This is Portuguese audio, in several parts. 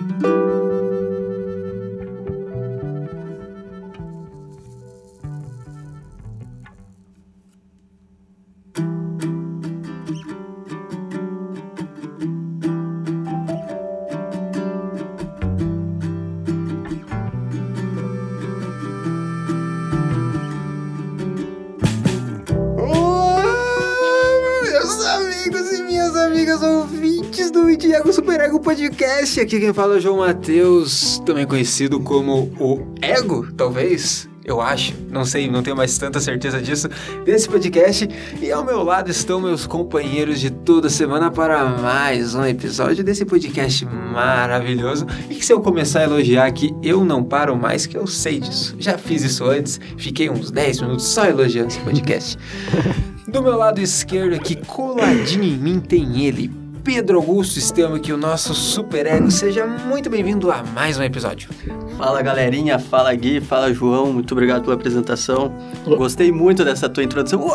Meus Podcast, aqui quem fala é o João Matheus, também conhecido como o Ego, talvez, eu acho, não sei, não tenho mais tanta certeza disso, desse podcast. E ao meu lado estão meus companheiros de toda semana para mais um episódio desse podcast maravilhoso. E que se eu começar a elogiar aqui, eu não paro mais, que eu sei disso. Já fiz isso antes, fiquei uns 10 minutos só elogiando esse podcast. Do meu lado esquerdo aqui, coladinho em mim, tem ele, Pedro Augusto Estamos aqui, o nosso super ego. Seja muito bem-vindo a mais um episódio. Fala galerinha, fala Gui, fala João, muito obrigado pela apresentação. Gostei muito dessa tua introdução. Uau,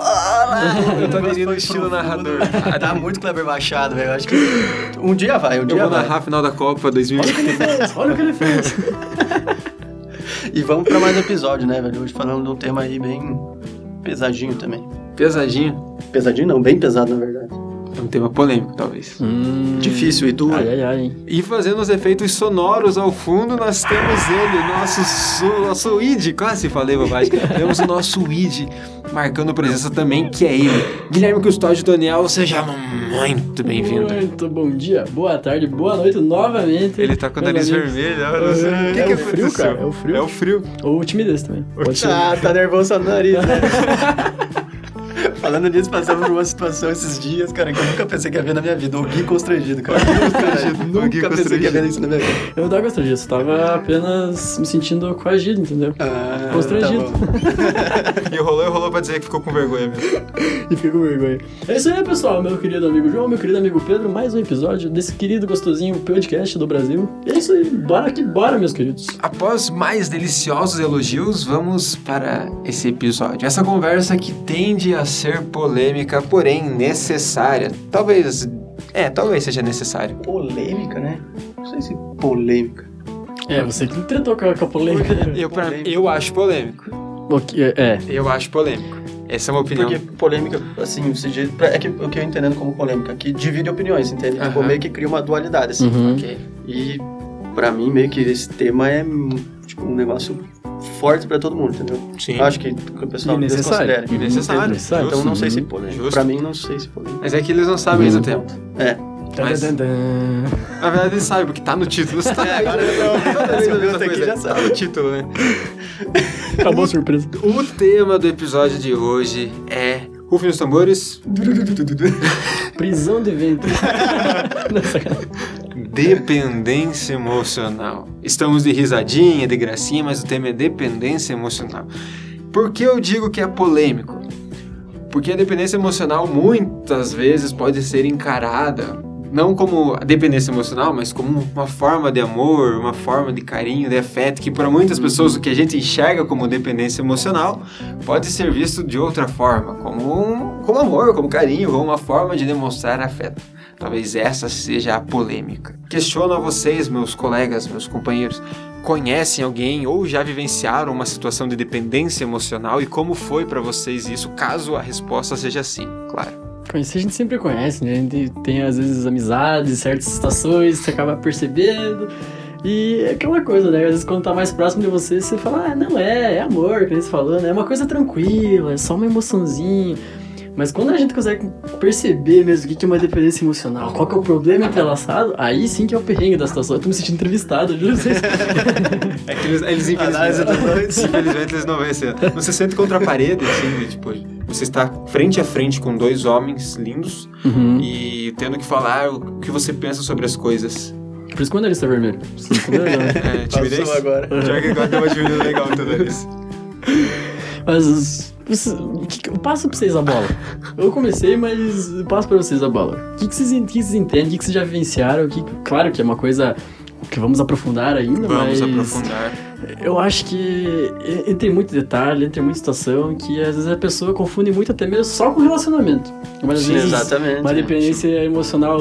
Eu tô aderindo o estilo narrador. tá muito Kleber Machado, velho. Acho que um dia vai, um Eu dia vou vai. narrar a final da Copa 2020. Olha o que ele fez. E vamos pra mais um episódio, né, velho? Hoje falando de um tema aí bem pesadinho também. Pesadinho. Pesadinho não, bem pesado na verdade. É um tema polêmico, talvez. Hum, Difícil, e tu? Ai, ai, ai. E fazendo os efeitos sonoros ao fundo, nós temos ele, nosso, su- nosso id, quase falei bobagem. temos o nosso id marcando presença também, que é ele. Guilherme Custódio Daniel, seja muito bem-vindo. Muito bom dia, boa tarde, boa noite novamente. Ele tá com o nariz vermelho, sei. É, O que é que o frio, cara, é o frio. É o frio. Ou timidez também. Pode ser. Ah, tá nervoso no nariz, né? Falando nisso, passamos por uma situação esses dias, cara, que eu nunca pensei que ia ver na minha vida. O Gui constrangido, cara. constrangido, o Gui nunca pensei que ia ver constrangido. isso na minha vida. Eu não tava disso, eu tava apenas me sentindo coagido, entendeu? Ah, Constrangido. tá. E rolou e rolou pra dizer que ficou com vergonha mesmo. E fica com vergonha. É isso aí, pessoal. Meu querido amigo João, meu querido amigo Pedro, mais um episódio desse querido gostosinho podcast do Brasil. E é isso aí, bora que bora, meus queridos. Após mais deliciosos elogios, vamos para esse episódio. Essa conversa que tende a ser polêmica, porém necessária. Talvez. É, talvez seja necessário. Polêmica, né? Não sei se polêmica. É, você que tretou com a, com a polêmica. Eu, pra- Polêmica. eu acho polêmico. O que- é, Eu acho polêmico. Essa é uma opinião. Porque polêmica, assim, se diz- é que o que eu entendendo como polêmica, que divide opiniões, entende? Tipo, Aham. meio que cria uma dualidade, assim. Uhum. Ok. E pra mim, meio que esse tema é tipo, um negócio forte pra todo mundo, entendeu? Sim. Eu acho que, o pessoal necessário. desconsidera. Necessário. Necessário. Então não sei se polêmica. Justo. Pra mim, não sei se polêmica. Mas é que eles não sabem ainda o tempo. É. Mas-. Na verdade, eles sabem, porque tá no título. Você tá É, agora eu aqui, já Tá sabe. no título, né? Acabou a surpresa. O tema do episódio de hoje é. Rufem os tambores. Prisão de ventre. Não, sacanagem. Dependência emocional. Estamos de risadinha, de gracinha, mas o tema é dependência emocional. Por que eu digo que é polêmico? Porque a dependência emocional muitas vezes pode ser encarada não como dependência emocional, mas como uma forma de amor, uma forma de carinho, de afeto, que para muitas pessoas o que a gente enxerga como dependência emocional pode ser visto de outra forma, como, um, como amor, como carinho, como uma forma de demonstrar afeto. Talvez essa seja a polêmica. Questiono a vocês, meus colegas, meus companheiros, conhecem alguém ou já vivenciaram uma situação de dependência emocional e como foi para vocês isso, caso a resposta seja sim, claro. Conhecer a gente sempre conhece, né? A gente tem às vezes amizades, certas situações, você acaba percebendo. E é aquela coisa, né? Às vezes quando tá mais próximo de você, você fala, ah, não é, é amor, que você falou, né? É uma coisa tranquila, é só uma emoçãozinha. Mas quando a gente consegue perceber mesmo o que que é uma dependência emocional, qual que é o problema entrelaçado, aí sim que é o perrengue da situação. Eu tô me sentindo entrevistado, juro. vocês. É que eles, eles infelizmente, infelizmente eles não assim. Não se sente contra a parede, assim, de, tipo, você está frente a frente com dois homens lindos Uhum. e tendo que falar o que você pensa sobre as coisas. Por isso que o nariz tá vermelho. Você? É, timidez? Passou agora. Já que agora deu uma diminuída legal toda vez. Mas passo pra vocês a bola. Eu comecei, mas passo pra vocês a bola. O que, que, vocês, que vocês entendem? O que, que vocês já vivenciaram? Que, claro que é uma coisa que vamos aprofundar ainda, Vamos mas aprofundar. eu acho que e- entra em muito detalhe, entra em muita situação que às vezes a pessoa confunde muito até mesmo só com relacionamento. Mas às Sim, vezes exatamente. uma dependência emocional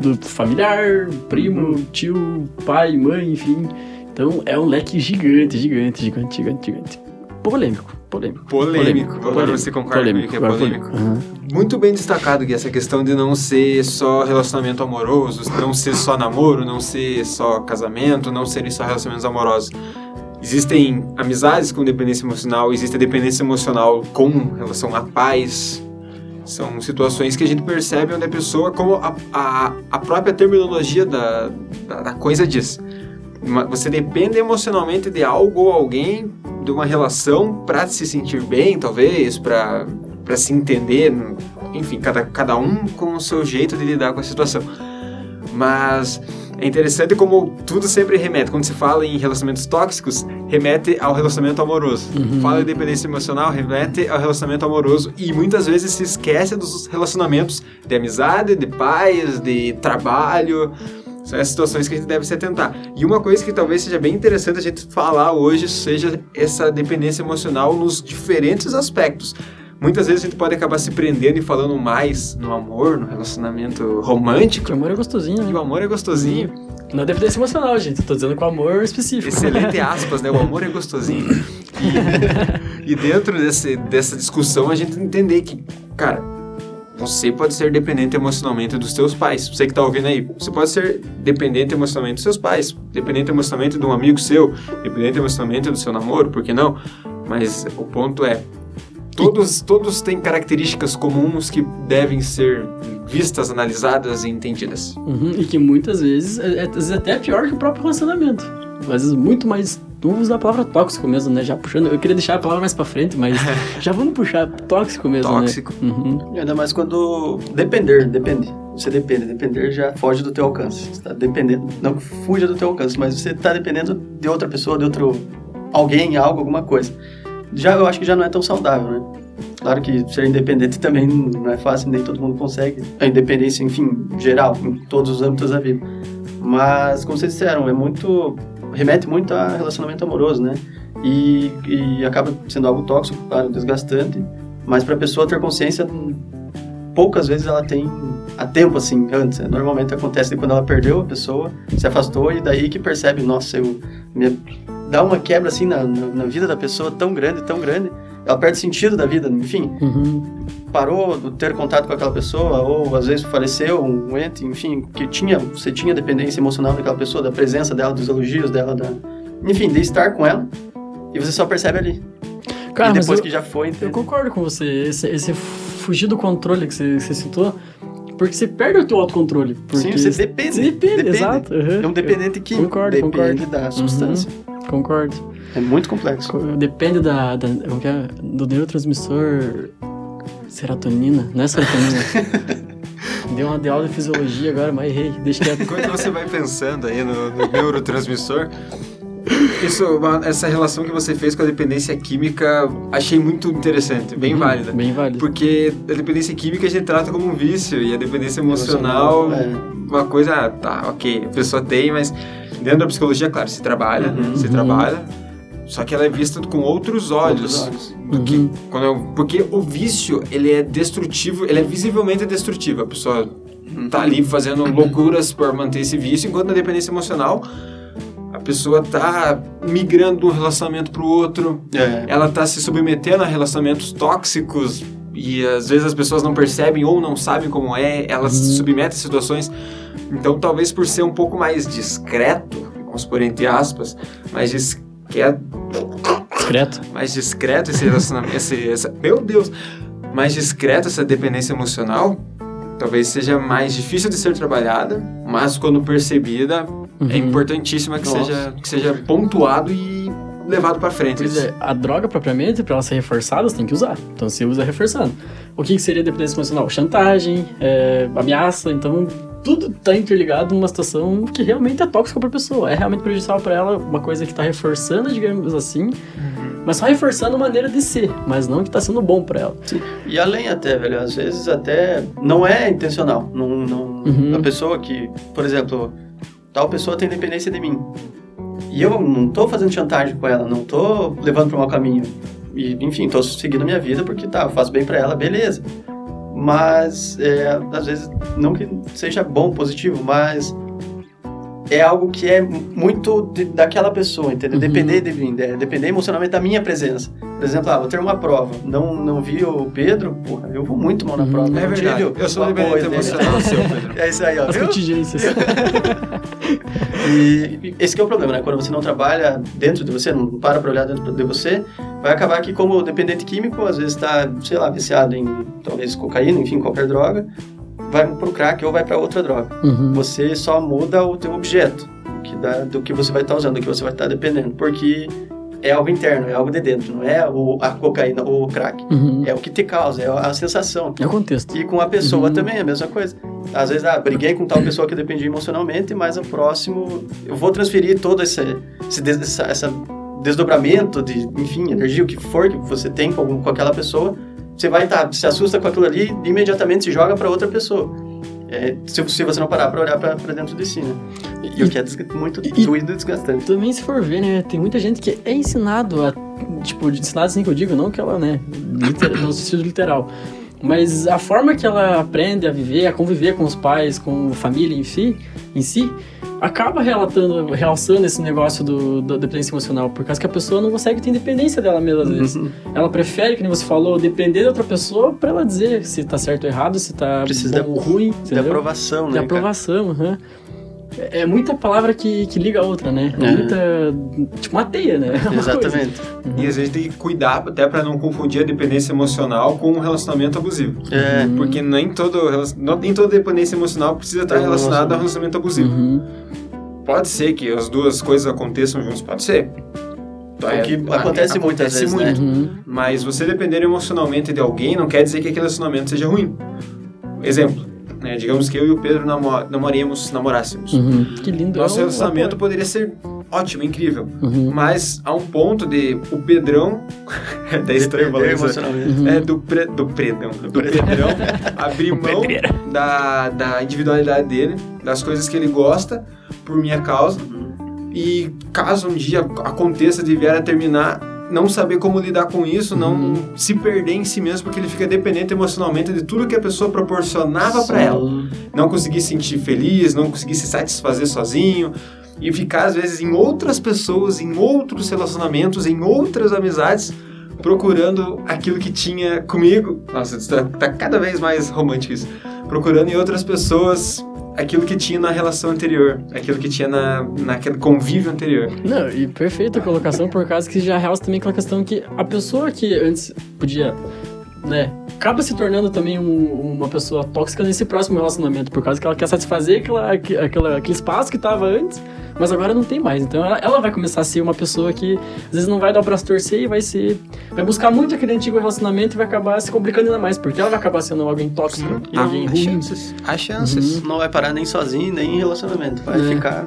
do familiar, primo, tio, pai, mãe, enfim. Então é um leque gigante, gigante, gigante, gigante, gigante. Polêmico, polêmico. Polêmico. Agora você concorda comigo que é polêmico? Aham. Muito bem destacado que essa questão de não ser só relacionamento amoroso, não ser só namoro, não ser só casamento, não serem só relacionamentos amorosos. Existem amizades com dependência emocional, existe a dependência emocional com relação à paz. São situações que a gente percebe onde a pessoa, como a, a, a própria terminologia da, da, da coisa diz, você depende emocionalmente de algo ou alguém, de uma relação para se sentir bem, talvez, para se entender, enfim, cada, cada um com o seu jeito de lidar com a situação. Mas é interessante como tudo sempre remete, quando se fala em relacionamentos tóxicos, remete ao relacionamento amoroso. Fala em dependência emocional, remete ao relacionamento amoroso e muitas vezes se esquece dos relacionamentos de amizade, de pais, de trabalho. São essas situações que a gente deve se atentar. E uma coisa que talvez seja bem interessante a gente falar hoje seja essa dependência emocional nos diferentes aspectos. Muitas vezes a gente pode acabar se prendendo e falando mais no amor, no relacionamento romântico. O amor é gostosinho, E o né? amor é gostosinho. Não é dependência emocional, gente. Eu tô dizendo com amor específico. Excelente aspas, né? O amor é gostosinho. E, e dentro desse, dessa discussão a gente entender que, cara, você pode ser dependente emocionalmente dos seus pais. Você que tá ouvindo aí, você pode ser dependente emocionalmente dos seus pais, dependente emocionalmente de um amigo seu, dependente emocionalmente do seu namoro, por que não? Mas o ponto é, todos, todos têm características comuns que devem ser vistas, analisadas e entendidas. Uhum, e que muitas vezes, é, é- às vezes até é pior que o próprio relacionamento. Às vezes muito mais. Vamos usar a palavra tóxico mesmo, né? Já puxando. Eu queria deixar a palavra mais pra frente, mas já vamos puxar tóxico mesmo, Tóxico. né? Uhum. E Ainda mais quando depender, depende. Você depende, depender já foge do teu alcance. Você tá dependendo, não que fuja do teu alcance, mas você tá dependendo de outra pessoa, de outro alguém, algo, alguma coisa. Já eu acho que já não é tão saudável, né? Claro que ser independente também não é fácil, nem todo mundo consegue. A independência, enfim, geral, em todos os âmbitos da vida. Mas, como vocês disseram, é muito. Remete muito a relacionamento amoroso, né? E, e acaba sendo algo tóxico, claro, desgastante. Mas para a pessoa ter consciência, poucas vezes ela tem a tempo assim antes. né? Normalmente acontece quando ela perdeu a pessoa, se afastou e daí que percebe, nossa, eu dá uma quebra assim na, na vida da pessoa tão grande, tão grande. Ela perde sentido da vida, enfim, Uhum. parou de ter contato com aquela pessoa ou às vezes faleceu um ente, enfim, que tinha, você tinha dependência emocional daquela pessoa, da presença dela, dos elogios dela, da, enfim, de estar com ela. E você só percebe ali. Cara, e depois eu, que já foi, eu entende? concordo com você. Esse, esse fugir do controle que você, que você citou, porque você perde o teu autocontrole. Sim, Porque você depende. Você depende, depende. exato. uhum. É um dependente químico. Concordo, depende concordo. da substância. Concordo. É muito complexo. Co- Depende da, da é? do neurotransmissor serotonina, não é serotonina. Deu uma de aula de fisiologia agora, mas errei, deixa quieto. Enquanto você vai pensando aí no, no neurotransmissor, isso, uma- essa relação que você fez com a dependência química, achei muito interessante, bem Uhum, válida. Bem válido. Porque a dependência química a gente trata como um vício e a dependência emocional, Emocional, uma coisa, ah, tá, ok, a pessoa tem, mas dentro da psicologia, claro, se trabalha, Uhum, se uhum. trabalha, só que ela é vista com outros olhos. Outros olhos. do que Uhum. quando eu- porque o vício, ele é destrutivo, ele é visivelmente destrutivo. A pessoa tá ali fazendo loucuras por manter esse vício, enquanto na dependência emocional, a pessoa tá migrando de um relacionamento pro outro, É. ela tá se submetendo a relacionamentos tóxicos e às vezes as pessoas não percebem ou não sabem como é, elas se submetem a situações. Então, talvez por ser um pouco mais discreto, vamos por entre aspas, mais discreto, Discreto. mais discreto esse relacionamento, esse, essa, meu Deus, mais discreto essa dependência emocional, talvez seja mais difícil de ser trabalhada, mas quando percebida, é Uhum. importantíssima que Nossa. seja, que seja pontuado e levado para frente. Pois é, a droga propriamente, pra ela ser reforçada, você tem que usar. Então você usa reforçando. O que, que seria dependência emocional? Chantagem, é, ameaça, então tudo tá interligado numa situação que realmente é tóxica pra pessoa. É realmente prejudicial pra ela, uma coisa que tá reforçando, digamos assim, mas só reforçando a maneira de ser, mas não que tá sendo bom pra ela. E além até, velho, às vezes até não é intencional. Não, não, Uhum. A pessoa que, por exemplo, tal pessoa tem dependência de mim. E eu não tô fazendo chantagem com ela, não tô levando para um mau caminho. E, enfim, tô seguindo minha vida porque tá, faço bem para ela, beleza. mas é, às vezes não que seja bom, positivo, mas é algo que é muito de, daquela pessoa, entendeu? Uhum. Depender de mim, é, depender emocionalmente da minha presença. Por exemplo, ah, vou ter uma prova, não, não vi o Pedro, porra, eu vou muito mal na Uhum. prova. É não verdade. Eu sou apoio dependente dele. emocional seu, Pedro. É isso aí, ó. As viu? contingências. E esse que é o problema, né? Quando você não trabalha dentro de você, não para pra olhar dentro de você, vai acabar que como dependente químico, às vezes tá, sei lá, viciado em talvez cocaína, enfim, qualquer droga, vai pro crack ou vai para outra droga. Uhum. Você só muda o teu objeto, que dá, do que você vai estar usando, do que você vai estar dependendo, porque é algo interno, é algo de dentro, não é o, a cocaína ou o crack. Uhum. É o que te causa, é a sensação. É o contexto. E com a pessoa Uhum. também é a mesma coisa. Às vezes, ah, briguei com tal pessoa que dependia emocionalmente, mas o próximo, eu vou transferir todo esse, esse, essa, essa desdobramento de, enfim, energia, o que for que você tem com, com aquela pessoa, você vai estar, se assusta com aquilo ali e imediatamente se joga para outra pessoa. É, se, se você não parar para olhar para dentro de si, né? E, o que é muito e- doído e desgastante. Também se for ver, né, tem muita gente que é ensinado a, tipo, ensinado assim que eu digo, não que ela, né, liter, no sentido literal, mas a forma que ela aprende a viver, a conviver com os pais, com a família em si, em si acaba relatando, realçando esse negócio do, da dependência emocional, por causa que a pessoa não consegue ter independência dela mesma às vezes. Uhum. Ela prefere, que nem você falou, depender de outra pessoa pra ela dizer se tá certo ou errado, se tá Precisa bom ou ruim, De entendeu? aprovação, De né? cara? aprovação, aham. É é muita palavra que, que liga a outra, né? É É. muita. Tipo uma teia, né? É uma Exatamente. E às vezes tem que cuidar até pra não confundir a dependência emocional com um relacionamento abusivo. É, Uhum. Porque nem, todo, nem toda dependência emocional precisa estar É relacionada a um relacionamento abusivo. Uhum. Pode ser que as duas coisas aconteçam juntos, pode ser. O que acontece muitas vezes, né? Uhum. Mas você depender emocionalmente de alguém não quer dizer que aquele relacionamento seja ruim. Exemplo, né? Digamos que eu e o Pedro namo namoremos, namorássemos. Uhum. Que lindo. Nosso é um relacionamento poderia ser ótimo, incrível. Uhum. Mas a um ponto de o Pedrão. é até estranho falar isso. Uhum. É do, pre, do predão, do Pedrão abrir mão da, da individualidade dele, das coisas que ele gosta, por minha causa. E caso um dia aconteça de vier a terminar, não saber como lidar com isso, não Uhum. se perder em si mesmo, porque ele fica dependente emocionalmente de tudo que a pessoa proporcionava pra ela. Não conseguir se sentir feliz, não conseguir se satisfazer sozinho. E ficar, às vezes, em outras pessoas, em outros relacionamentos, em outras amizades, procurando aquilo que tinha comigo. Nossa, tá, tá cada vez mais romântico isso. Procurando em outras pessoas aquilo que tinha na relação anterior, aquilo que tinha na, naquele convívio anterior. Não, e perfeita a colocação, por causa que já realça também aquela questão que a pessoa que antes podia, né, acaba se tornando também um- uma pessoa tóxica nesse próximo relacionamento, por causa que ela quer satisfazer aquela, aque- aquela, aquele espaço que tava antes, mas agora não tem mais. Então ela, ela vai começar a ser uma pessoa que às vezes não vai dar o braço torcer e vai ser. Vai buscar muito aquele antigo relacionamento e vai acabar se complicando ainda mais, porque ela vai acabar sendo alguém tóxico e alguém há ruim. chances. Há chances. Não vai parar nem sozinho, nem em relacionamento. Vai É. ficar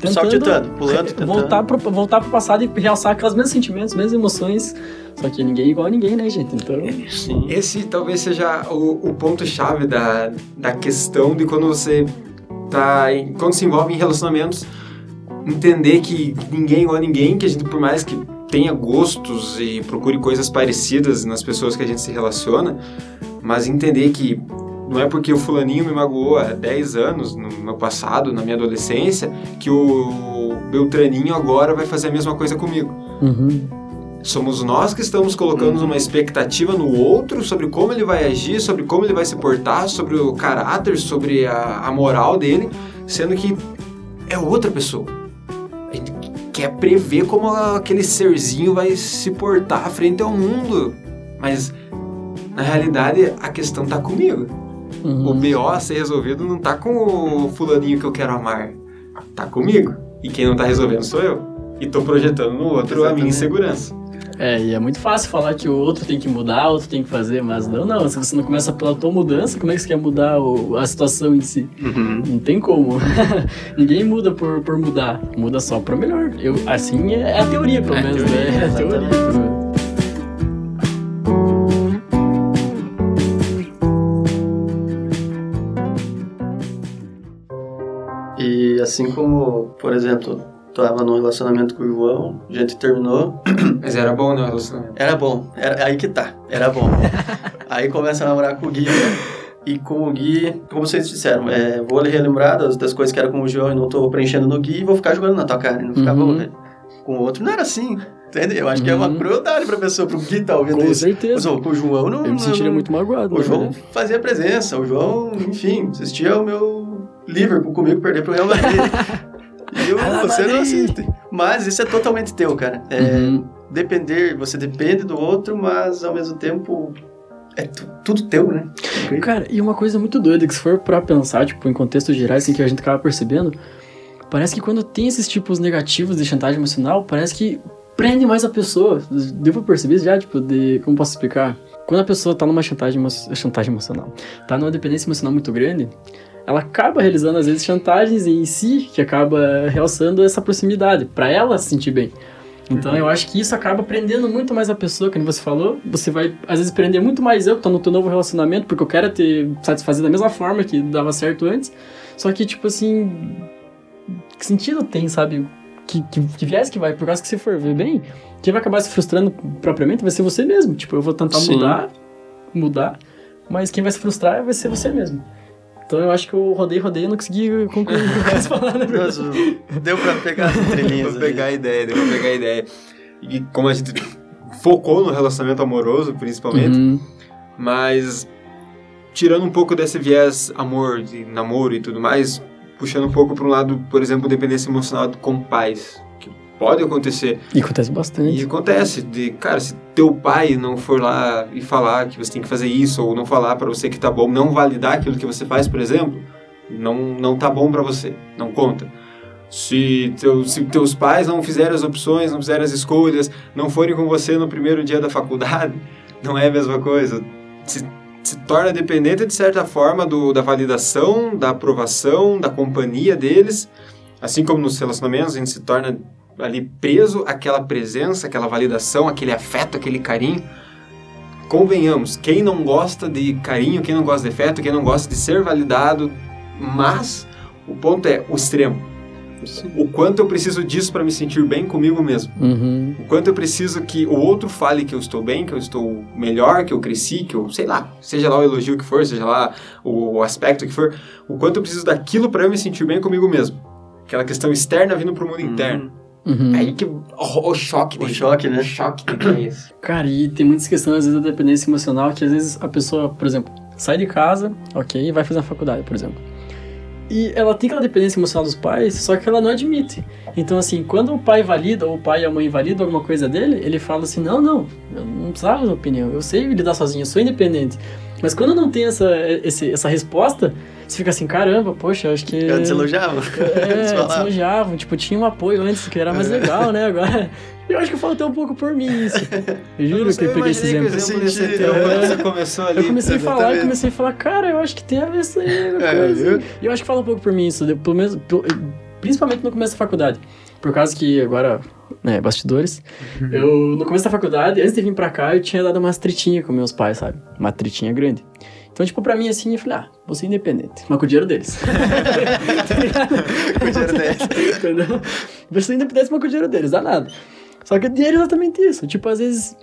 Tentando saltitando, pulando, tentando. voltar pro, voltar pro passado e realçar aqueles mesmos sentimentos, mesmas emoções. Só que ninguém é igual a ninguém, né, gente? Então. Sim. Esse talvez seja o, o ponto-chave da, da questão de quando você tá. em- quando se envolve em relacionamentos, entender que ninguém é igual a ninguém, que a gente, por mais que tenha gostos e procure coisas parecidas nas pessoas que a gente se relaciona, mas entender que não é porque o fulaninho me magoou há 10 anos, no meu passado, na minha adolescência, que o Beltraninho agora vai fazer a mesma coisa comigo. Uhum. Somos nós que estamos colocando uma expectativa no outro sobre como ele vai agir, sobre como ele vai se portar, sobre o caráter, sobre a, a moral dele, sendo que é outra pessoa. Quer prever como aquele serzinho vai se portar frente ao mundo, mas na realidade a questão tá comigo. Uhum. O BO a ser resolvido não tá com o fulaninho que eu quero amar, tá comigo. E quem não tá resolvendo sou eu. E tô projetando no outro a minha Exatamente. insegurança. É, e é muito fácil falar que o outro tem que mudar, o outro tem que fazer, mas não, não. Se você não começa pela tua mudança, como é que você quer mudar o- a situação em si? Uhum. Não tem como. Ninguém muda por, por mudar. Muda só pra melhor. Eu, assim é, é a teoria, pelo É a menos, teoria, né? É a teoria, exatamente. pelo menos. E assim como, por exemplo, tava num relacionamento com o João, a gente terminou, Mas era bom, né, o relacionamento? era bom, era aí que tá, era bom. Aí começa a namorar com o Gui, né? E com o Gui, como vocês disseram, é, vou relembrar das, das coisas que era com o João e não tô preenchendo no Gui e vou ficar jogando na tua cara. E não ficava Uhum. com o outro. Não era assim. Entendeu? Eu acho que é uma Uhum. crueldade pra pessoa, pro Gui tá ouvindo Com isso. certeza. Mas, com o João não. Eu me sentiria não- muito magoado. O na João fazia presença, o João, enfim, assistia o meu Liverpool comigo perder pro Real Madrid. eu, você não assiste. Mas isso é totalmente teu, cara. É, Uhum. Depender, você depende do outro, mas ao mesmo tempo é tu- tudo teu, né? Cara, e uma coisa muito doida que se for pra pensar, tipo, em contextos gerais, assim, que a gente acaba percebendo, parece que quando tem esses tipos negativos de chantagem emocional, parece que prende mais a pessoa. Pra perceber já, tipo, de... Como posso explicar? Quando a pessoa tá numa chantagem, chantagem emocional, tá numa dependência emocional muito grande, ela acaba realizando, às vezes, chantagens em si, que acaba realçando essa proximidade, pra ela se sentir bem. Então eu acho que isso acaba prendendo muito mais a pessoa, como você falou. Você vai, às vezes, prender muito mais eu que tô no teu novo relacionamento, porque eu quero te satisfazer da mesma forma que dava certo antes. Só que, tipo assim. Que sentido tem, sabe? Que, que, que viés que vai? Por causa que se for ver bem, quem vai acabar se frustrando propriamente vai ser você mesmo. Tipo, eu vou tentar Sim. mudar, mudar, mas quem vai se frustrar vai ser você mesmo. Então eu acho que eu rodei, rodei e não consegui concluir o que eu quero falar, na verdade. Mas, deu pra pegar as entrelinhas. Vou pegar a ideia, deu pra pegar a ideia. E como a gente focou no relacionamento amoroso, principalmente, Uhum. mas tirando um pouco desse viés amor, de namoro e tudo mais, puxando um pouco para um lado, por exemplo, dependência emocional com pais, pode acontecer. E acontece bastante. E acontece de, cara, se teu pai não for lá e falar que você tem que fazer isso ou não falar para você que tá bom, não validar aquilo que você faz, por exemplo, não não tá bom para você, não conta. Se, teu, se teus pais não fizerem as opções, não fizerem as escolhas, não forem com você no primeiro dia da faculdade, não é a mesma coisa. Se, se torna dependente, de certa forma, do, da validação, da aprovação, da companhia deles. Assim como nos relacionamentos, a gente se torna ali preso àquela presença, aquela validação, aquele afeto, aquele carinho. Convenhamos, quem não gosta de carinho, quem não gosta de afeto, quem não gosta de ser validado, mas o ponto é o extremo. O quanto eu preciso disso para me sentir bem comigo mesmo. Uhum. O quanto eu preciso que o outro fale que eu estou bem, que eu estou melhor, que eu cresci, que eu, sei lá, seja lá o elogio que for, seja lá o, o aspecto que for, o quanto eu preciso daquilo para eu me sentir bem comigo mesmo. Aquela questão externa vindo pro mundo interno. Uhum. Aí que o, o choque O choque, né? O choque que é isso. Cara, e tem muitas questões, às vezes, da dependência emocional, que às vezes a pessoa, por exemplo, sai de casa, ok, e vai fazer a faculdade, por exemplo. E ela tem aquela dependência emocional dos pais, só que ela não admite. Então, assim, quando o pai valida, ou o pai e a mãe validam alguma coisa dele, ele fala assim: não, não, eu não precisava da opinião, eu sei lidar sozinho, eu sou independente. Mas quando não tem essa, esse- essa resposta, você fica assim: caramba, poxa, eu acho que. Antes elogiava. Antes É, se falava. elogiavam, tipo, tinha um apoio antes que era mais É. legal, né? Agora, eu acho que faltou um pouco por mim isso. Eu juro que eu peguei esse exemplo. exemplo desse Senti- é. você começou ali. Eu comecei a falar, eu exatamente. comecei a falar, cara, eu acho que tem a ver isso aí, É, coisa. viu? E eu acho que fala um pouco por mim isso, pelo menos, principalmente no começo da faculdade. Por causa que agora, né, bastidores, eu no começo da faculdade, antes de vir pra cá, eu tinha dado umas tritinhas com meus pais, sabe? Uma tritinha grande. Então, tipo, pra mim, assim, eu falei, ah, vou ser independente, mas com o dinheiro deles. Com o dinheiro deles. Entendeu? Vou ser independente, mas com o dinheiro deles, dá nada. Só que o dinheiro é exatamente isso. Tipo, às vezes,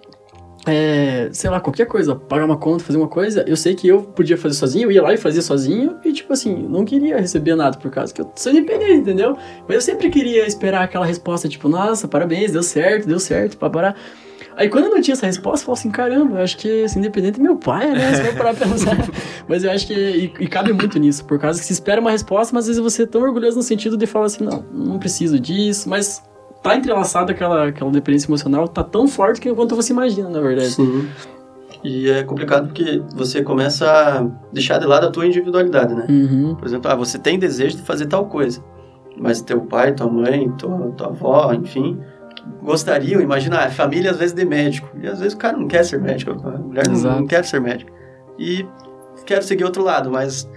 é, sei lá, qualquer coisa, pagar uma conta, fazer uma coisa, eu sei que eu podia fazer sozinho, eu ia lá e fazia sozinho, e tipo assim, não queria receber nada por causa que eu sou independente, entendeu? Mas eu sempre queria esperar aquela resposta, tipo, nossa, parabéns, deu certo, deu certo, pra parar. Aí quando eu não tinha essa resposta, eu falava assim, caramba, eu acho que esse independente é meu pai, né? Você vai parar pra pensar. mas eu acho que. E, e cabe muito nisso, por causa que se espera uma resposta, mas às vezes você é tão orgulhoso no sentido de falar assim, não, não preciso disso, mas tá entrelaçado aquela, aquela dependência emocional, tá tão forte que quanto você imagina, na verdade. Sim. E é complicado porque você começa a deixar de lado a tua individualidade, né? Uhum. Por exemplo, ah, você tem desejo de fazer tal coisa, mas teu pai, tua mãe, tua, tua avó, enfim, gostariam, imagina, a família às vezes de médico, e às vezes o cara não quer ser médico, a mulher não, Exato. não quer ser médico, e quer seguir outro lado, mas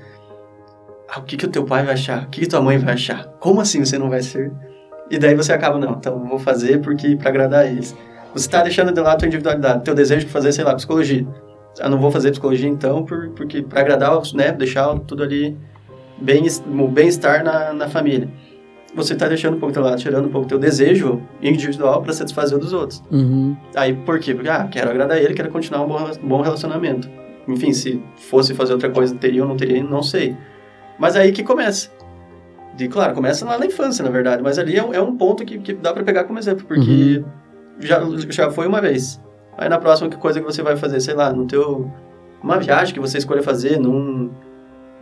ah, o que que o teu pai vai achar? O que que tua mãe vai achar? Como assim você não vai ser? E daí você acaba, não, então vou fazer porque para agradar eles. Você está deixando de lado a tua individualidade, teu desejo de fazer, sei lá, psicologia. Eu não vou fazer psicologia então, por, porque para agradar, né, deixar tudo ali bem, o bem-estar na, na família. Você está deixando um pouco do teu lado, tirando um pouco teu desejo individual para satisfazer o dos outros. Uhum. Aí por quê? Porque, ah, quero agradar ele, quero continuar um bom, bom relacionamento. enfim, se fosse fazer outra coisa, teria ou não teria, não sei. Mas aí que começa. De, claro, começa lá na infância, na verdade, mas ali é, um- é um ponto que, que dá pra pegar como exemplo, porque já, já foi uma vez. Aí na próxima que coisa que você vai fazer, sei lá, no teu uma viagem que você escolha fazer, num,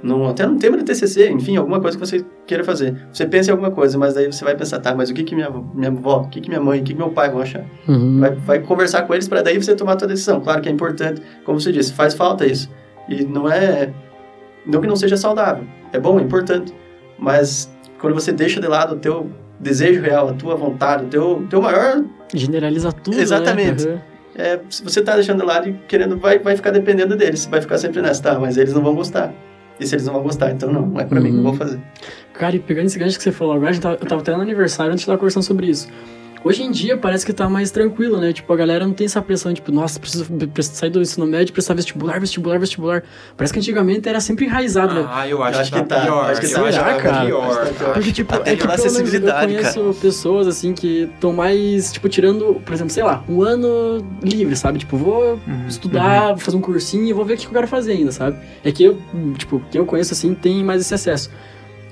num até num tema de TCC, enfim, alguma coisa que você queira fazer. Você pensa em alguma coisa, mas daí você vai pensar, tá, mas o que que minha minha avó, o que que minha mãe, o que que meu pai vão achar? Uhum. Vai, vai conversar com eles para daí você tomar a tua decisão. Claro que é importante, como você disse, faz falta isso. E não é não que não seja saudável. É bom, é importante, mas quando você deixa de lado o teu desejo real, a tua vontade, o teu teu maior Generaliza tudo, Exatamente. né? Uhum. é, se você tá deixando de lado e querendo, vai, vai ficar dependendo deles. Vai ficar sempre nessa, tá, mas eles não vão gostar. E se eles não vão gostar, então não, não é pra mim, Uhum. não vou fazer. Cara, e pegando esse gancho que você falou agora, a gente tava- eu tava até no aniversário antes de estar conversando sobre isso. Hoje em dia parece que tá mais tranquilo, né? Tipo, a galera não tem essa pressão, tipo, nossa, preciso, sair do ensino médio, prestar vestibular, vestibular, vestibular. Parece que antigamente era sempre enraizado, né? Ah, eu acho, Eu acho que, que tá tá, pior. acho que eu tá. acho que Será, tá cara? pior. Acho que tá pior. Porque, tipo, Até é que menos eu acessibilidade, conheço pessoas, assim, que estão mais, tipo, tirando, por exemplo, sei lá, um ano livre, sabe? Tipo, vou Uhum, estudar, vou fazer um cursinho e vou ver o que eu quero fazer ainda, sabe? É que eu, tipo, quem eu conheço, assim, tem mais esse acesso.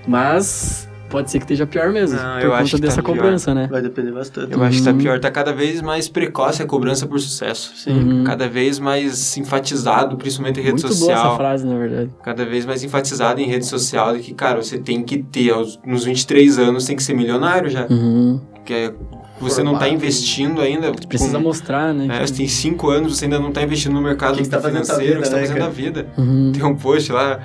Mas pode ser que esteja pior mesmo, Não, por eu conta acho que tá dessa pior. cobrança, né? Vai depender bastante. Eu acho que tá Uhum. pior. Tá cada vez mais precoce a cobrança por sucesso. Sim. Uhum. Cada vez mais enfatizado, principalmente em rede Muito boa essa social. frase, na verdade. Cada vez mais enfatizado em rede social de que, cara, você tem que ter, aos- nos 23 anos, tem que ser milionário já. Uhum. Porque é- você não tá Formado. investindo ainda. Precisa com- mostrar, né? É, você tem 5 anos, você ainda não tá investindo no mercado que que você tá fazendo financeiro, que vida, você tá né, fazendo da vida. Uhum. Tem um post lá,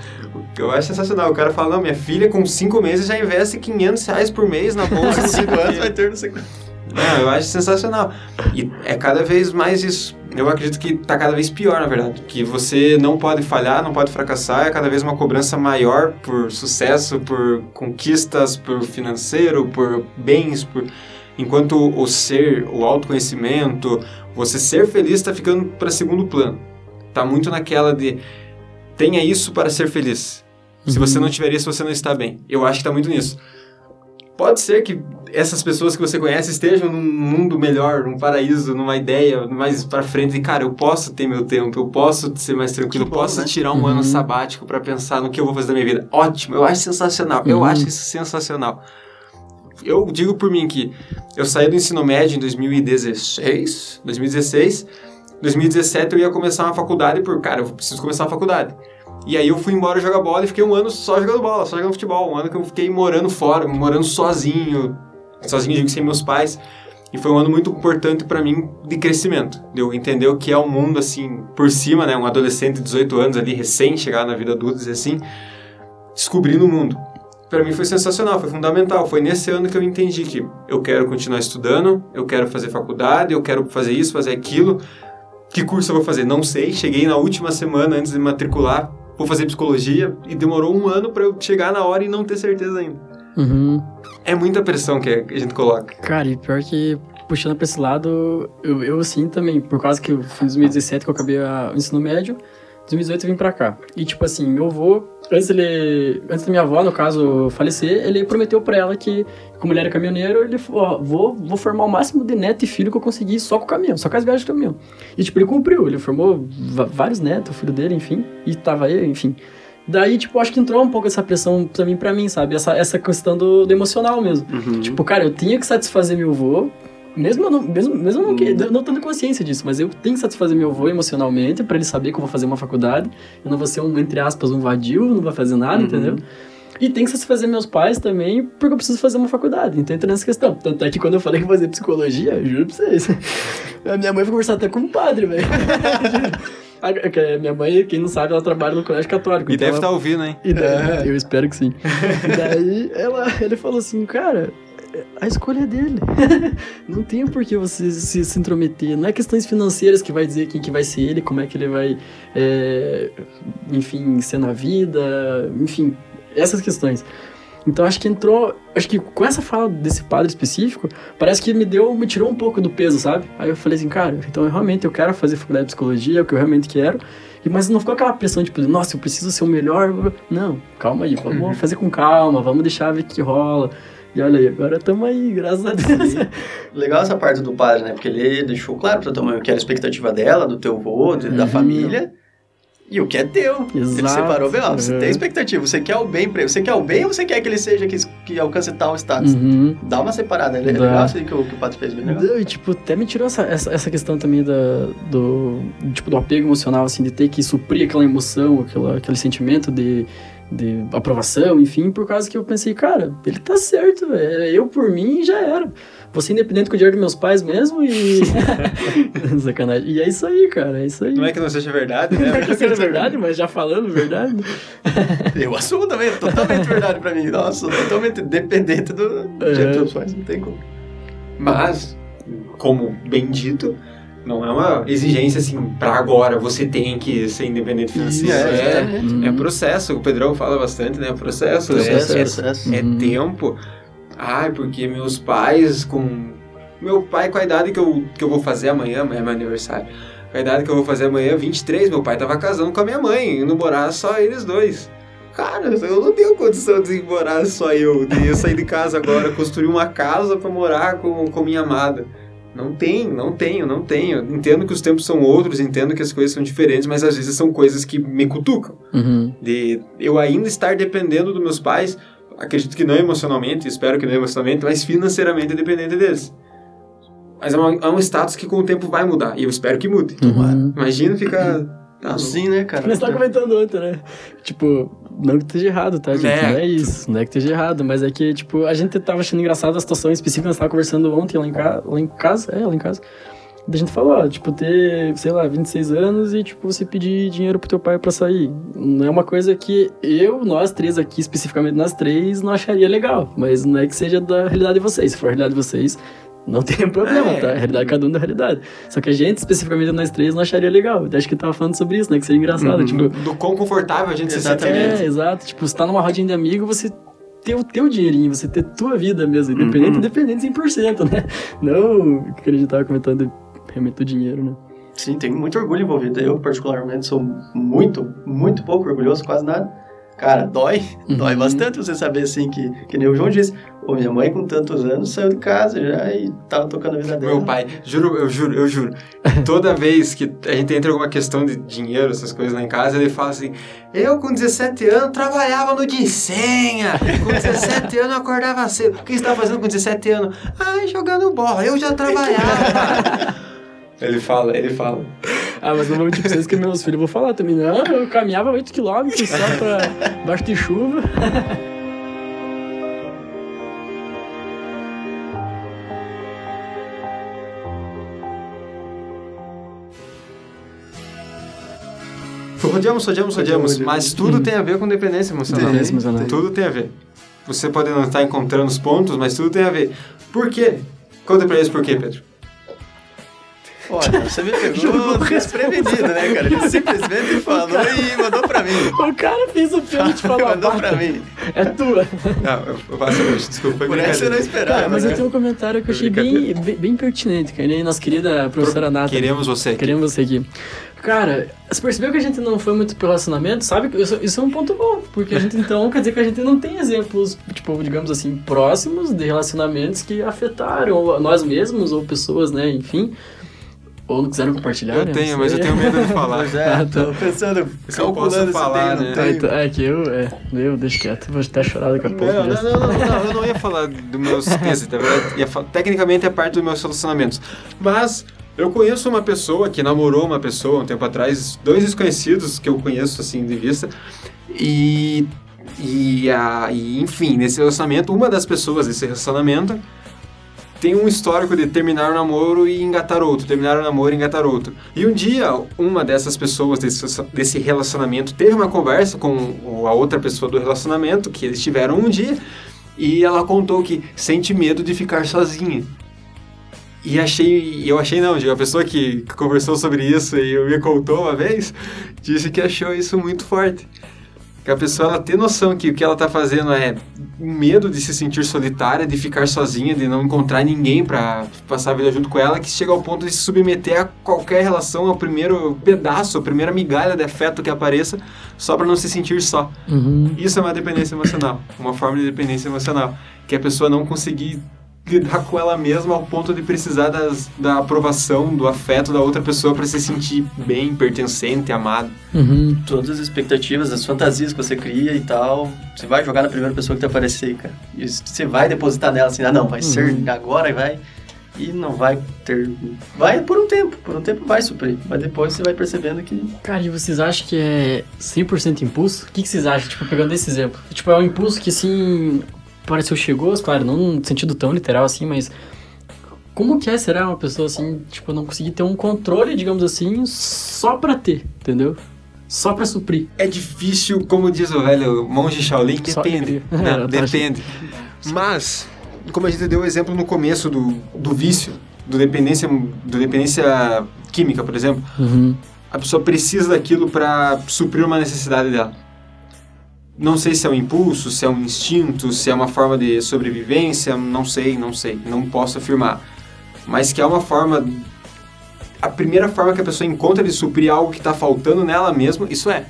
que eu acho sensacional. O cara fala, não, minha filha com 5 meses já investe 500 reais por mês na bolsa. sei Cinco do anos vai ter, não sei quanto. Não, eu acho sensacional. E é cada vez mais isso. Eu acredito que tá cada vez pior, na verdade. Que você não pode falhar, não pode fracassar. É cada vez uma cobrança maior por sucesso, por conquistas, por financeiro, por bens, por... Enquanto o ser, o autoconhecimento, você ser feliz está ficando para segundo plano. Tá muito naquela de tenha isso para ser feliz. Se Uhum. você não tiver isso, você não está bem. Eu acho que tá muito nisso. Pode ser que essas pessoas que você conhece estejam num mundo melhor, num paraíso, numa ideia mais pra frente. E, cara, eu posso ter meu tempo, eu posso ser mais tranquilo, eu posso né? tirar um Uhum. ano sabático pra pensar no que eu vou fazer da minha vida. Ótimo, eu acho sensacional. Eu Uhum. acho isso sensacional. Eu digo por mim que eu saí do ensino médio em 2016, 2016. 2017 eu ia começar uma faculdade por, cara, eu preciso começar uma faculdade. E aí eu fui embora jogar bola e fiquei um ano só jogando bola, só jogando futebol. Um ano que eu fiquei morando fora, morando sozinho. Sozinho, digo, sem meus pais. E foi um ano muito importante pra mim de crescimento. Eu entender o que é o mundo, assim, por cima, né? Um adolescente de 18 anos ali, recém chegado na vida adulta, assim, descobrindo o mundo. Pra mim foi sensacional, foi fundamental. Foi nesse ano que eu entendi que eu quero continuar estudando, eu quero fazer faculdade, eu quero fazer isso, fazer aquilo. Que curso eu vou fazer? Não sei. Cheguei na última semana antes de me matricular, vou fazer psicologia e demorou um ano pra eu chegar na hora e não ter certeza ainda. Uhum. É muita pressão que a gente coloca. Cara, e pior que puxando pra esse lado, eu, eu assim também, por causa que eu fui em 2017 que eu acabei o ensino médio, 2018 eu vim pra cá. E tipo assim, meu avô, antes ele, antes da minha avó, no caso, falecer, ele prometeu pra ela que, como ele era caminhoneiro, ele falou, vou, vou formar o máximo de neto e filho que eu conseguir só com o caminhão, só com as viagens de caminhão. E tipo, ele cumpriu, ele formou vários netos, o filho dele, enfim, e tava aí, enfim. Daí, tipo, acho que entrou um pouco essa pressão também pra mim, sabe? Essa, essa questão do, do emocional mesmo. Uhum. Tipo, cara, eu tinha que satisfazer meu avô, mesmo eu não, mesmo, mesmo eu não, que, eu não tendo consciência disso, mas eu tenho que satisfazer meu avô emocionalmente pra ele saber que eu vou fazer uma faculdade. Eu não vou ser um, entre aspas, um vadio, não vou fazer nada, Uhum. entendeu? E tem que satisfazer meus pais também, porque eu preciso fazer uma faculdade. Então entra nessa questão. Tanto é que quando eu falei que fazer psicologia, eu juro pra vocês. A minha mãe foi conversar até com um padre, velho. Minha mãe, quem não sabe, ela trabalha no colégio católico. E então deve ela- estar ouvindo, hein? e daí, eu espero que sim. E daí ela, ele falou assim, cara, a escolha é dele. não tem por que você se, se intrometer. Não é questões financeiras que vai dizer quem que vai ser ele, como é que ele vai, é, enfim, ser na vida, enfim, essas questões. Então acho que entrou, acho que com essa fala desse padre específico, parece que me deu, me tirou um pouco do peso, sabe? Aí eu falei assim, cara, então eu realmente eu quero fazer faculdade de psicologia, é o que eu realmente quero. E- Mas não ficou aquela pressão, tipo, nossa, eu preciso ser o melhor. Não, calma aí, vamos Uhum. fazer com calma, vamos deixar ver o que rola. E olha aí, agora estamos aí, graças a Deus. Legal essa parte do padre, né? Porque ele deixou claro pra tua mãe o que era a expectativa dela, do teu avô, de- da Uhum. família. e o que é teu. Ele Exato. separou bem, ó, você Uhum. tem expectativa, você quer o bem pra ele, você quer o bem ou você quer que ele seja que, que alcance tal status? Uhum. Dá uma separada, é Dá. legal isso aí que o, que o Pato fez, bem legal. E, tipo, até me tirou essa, essa, essa questão também da, do, tipo, do apego emocional, assim, de ter que suprir aquela emoção, aquela, aquele sentimento de, de aprovação, enfim, por causa que eu pensei, cara, ele tá certo, velho, eu por mim já era. Vou ser independente com o dinheiro dos meus pais mesmo e... Sacanagem. E é isso aí, cara, é isso aí. Não é que não seja verdade, né? Não é que seja verdade, mas já falando verdade. Eu assumo também, é totalmente verdade pra mim. Nossa, totalmente dependente do É. jeito dos meus pais, não tem como. Mas, como bem dito, não é uma exigência assim, pra agora você tem que ser independente financeiro. É, É, é processo, o Pedrão fala bastante, né? Processo, Processo, é, é- processo. é Uhum. tempo. Ai, porque meus pais com. Meu pai, com a idade que eu, que eu vou fazer amanhã, amanhã é meu aniversário. Com a idade que eu vou fazer amanhã, 23, meu pai tava casando com a minha mãe, indo morar só eles dois. Cara, eu não tenho condição de ir morar só eu, de eu sair de casa agora, construir uma casa pra morar com, com minha amada. Não tem, não tenho, não tenho. Entendo que os tempos são outros, entendo que as coisas são diferentes, mas às vezes são coisas que me cutucam Uhum. de eu ainda estar dependendo dos meus pais, acredito que não emocionalmente, espero que não emocionalmente, mas financeiramente dependente deles. Mas é, uma- é um status que com o tempo vai mudar, e eu espero que mude. Uhum. Imagina ficar... Assim, né, cara? Mas você tá comentando ontem, né? Tipo, não que esteja errado, tá, gente? É. Não é isso, não é que esteja errado, mas é que, tipo, a gente tava achando engraçado a situação específica, nós tava conversando ontem lá em, ca... lá em casa, é, lá em casa. Da gente falou, ó, tipo, ter, sei lá, 26 anos e, tipo, você pedir dinheiro pro teu pai pra sair. Não é uma coisa que eu, nós três aqui, especificamente nós três, não acharia legal. Mas não é que seja da realidade de vocês. Se for a realidade de vocês, não tem problema, É. tá? A realidade de cada um da realidade. Só que a gente, especificamente nós três, não acharia legal. Acho que tava falando sobre isso, né? Que seria engraçado, Uhum. tipo... do quão confortável a gente se sente. Exatamente. É, exato. Tipo, você tá numa rodinha de amigo, você ter o teu dinheirinho, você ter tua vida mesmo, independente, Uhum. independente 100%, né? Não o que a gente tava comentando, realmente o dinheiro, né? Sim, tem muito orgulho envolvido. Eu, particularmente, sou muito, muito pouco orgulhoso, quase nada. Cara, dói, Uhum. dói bastante você saber, assim, que, que nem o João disse. Pô, minha mãe com tantos anos saiu de casa já e tava tocando a vida dela. Meu pai, juro, eu juro, eu juro. Toda vez que a gente entra em alguma questão de dinheiro, essas coisas lá em casa, ele fala assim: Eu com 17 anos trabalhava no de senha. Com 17 anos eu acordava cedo. O que você tá fazendo com 17 anos? Ai, jogando bola. Eu já trabalhava. ele fala, ele fala. Ah, mas não vou mentir pra vocês que meus filhos vão falar também. Não, eu caminhava 8km só pra baixo de chuva. Rodeamos, rodeamos, rodeamos. Mas tudo tem a ver com dependência emocional. Dependência emocional. Tudo tem a ver. Você pode não estar encontrando os pontos, mas tudo tem a ver. Por quê? Conta pra eles por quê, Pedro. Olha, você me pegou desprevenido, né, cara? Ele simplesmente falou e mandou pra mim. O cara fez o pênalti e falou, mandou "Ah, pra mim. é tua. Não, eu, eu faço hoje, desculpa. Por essa eu não esperava, Cara, mas né? eu tenho um comentário que eu achei bem, bem, bem pertinente, cara. E nossa querida professora Nata. Queremos você aqui. Queremos você aqui. Cara, você percebeu que a gente não foi muito pro relacionamento, sabe? Isso, isso é um ponto bom, porque a gente então quer dizer que a gente não tem exemplos, tipo, digamos assim, próximos de relacionamentos que afetaram nós mesmos ou pessoas, né? Enfim. Ou não quiseram compartilhar, Eu né? tenho, mas eu tenho medo de falar. Pois é, Ah, tá. tô pensando, Se eu posso falar, tem, né? Ah, então, é que eu, é, eu deixo quieto, vou até chorar daqui a pouco. Não, não, não, não, não, eu não ia falar dos meus êxitos, na verdade, ia fa- tecnicamente é parte dos meus relacionamentos. Mas eu conheço uma pessoa que namorou uma pessoa um tempo atrás, dois desconhecidos que eu conheço assim de vista, e, e, a, e enfim, nesse relacionamento, uma das pessoas desse relacionamento tem um histórico de terminar o namoro e engatar outro, terminar o namoro e engatar outro. E um dia, uma dessas pessoas desse, relacionamento teve uma conversa com a outra pessoa do relacionamento, que eles tiveram um dia, e ela contou que sente medo de ficar sozinha. E achei, eu achei não, a pessoa que conversou sobre isso e me contou uma vez, disse que achou isso muito forte. Que a pessoa ela ter noção que o que ela tá fazendo é um medo de se sentir solitária, de ficar sozinha, de não encontrar ninguém para passar a vida junto com ela, que chega ao ponto de se submeter a qualquer relação, ao primeiro pedaço, a primeira migalha de afeto que apareça, só para não se sentir só. Uhum. Isso é uma dependência emocional, uma forma de dependência emocional, que a pessoa não conseguir lidar com ela mesma ao ponto de precisar das, da aprovação, do afeto da outra pessoa para se sentir bem, pertencente, amado. Uhum. Todas as expectativas, as fantasias que você cria e tal, você vai jogar na primeira pessoa que te aparecer, cara. E você vai depositar nela assim, ah não, vai ser agora e vai. E não vai ter. Vai por um tempo, por um tempo vai suprir. Mas depois você vai percebendo que. Cara, e vocês acham que é 100% impulso? O que, que vocês acham, tipo, pegando esse exemplo? Tipo, é um impulso que, assim, pareceu chegou, claro, não no sentido tão literal assim, mas como que é, será uma pessoa assim, tipo, não conseguir ter um controle, digamos assim, só pra ter, entendeu? Só pra suprir. É difícil, como diz o velho monge Shaolin, depende. Não, depende. Mas, como a gente deu o exemplo no começo do, do vício, do dependência, do dependência química, por exemplo, Uhum. a pessoa precisa daquilo para suprir uma necessidade dela. Não sei se é um impulso, se é um instinto, se é uma forma de sobrevivência, não sei, não sei, não posso afirmar. Mas que é uma forma. A primeira forma que a pessoa encontra de suprir algo que está faltando nela mesma, isso é.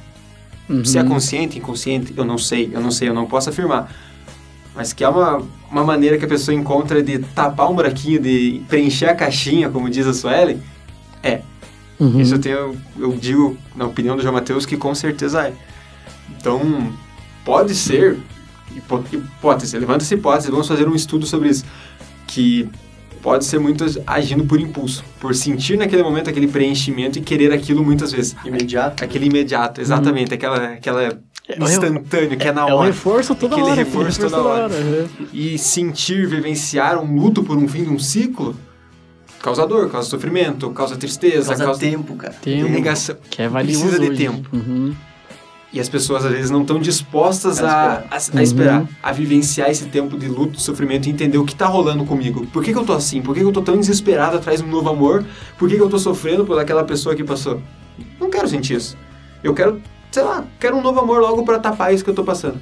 Uhum. Se é consciente, inconsciente, eu não sei, eu não sei, eu não posso afirmar. Mas que é uma, uma maneira que a pessoa encontra de tapar um buraquinho, de preencher a caixinha, como diz a Sueli, é. Uhum. Isso eu tenho, eu digo, na opinião do João Mateus, que com certeza é. Então, pode ser, hipótese, levanta-se hipótese, vamos fazer um estudo sobre isso, que pode ser muito agindo por impulso, por sentir naquele momento aquele preenchimento e querer aquilo muitas vezes. Imediato. Aquele imediato, exatamente, aquela, aquela É o- instantâneo, que é na É o hora. reforço toda Aquele hora. reforço toda hora. uhum. E sentir, vivenciar um luto por um fim de um ciclo, causa dor, causa sofrimento, causa tristeza, Causa causa, tempo, cara. Tempo, negação. que é valioso Precisa de hoje. tempo. Uhum. E as pessoas às vezes não estão dispostas A a, a, esperar. Uhum. a vivenciar esse tempo de luto, de sofrimento e entender o que tá rolando comigo. Por que, que eu tô assim? Por que, que eu tô tão desesperado atrás de um novo amor? Por que, que eu tô sofrendo por aquela pessoa que passou? Não quero sentir isso. Eu quero, sei lá, quero um novo amor logo pra tapar isso que eu tô passando.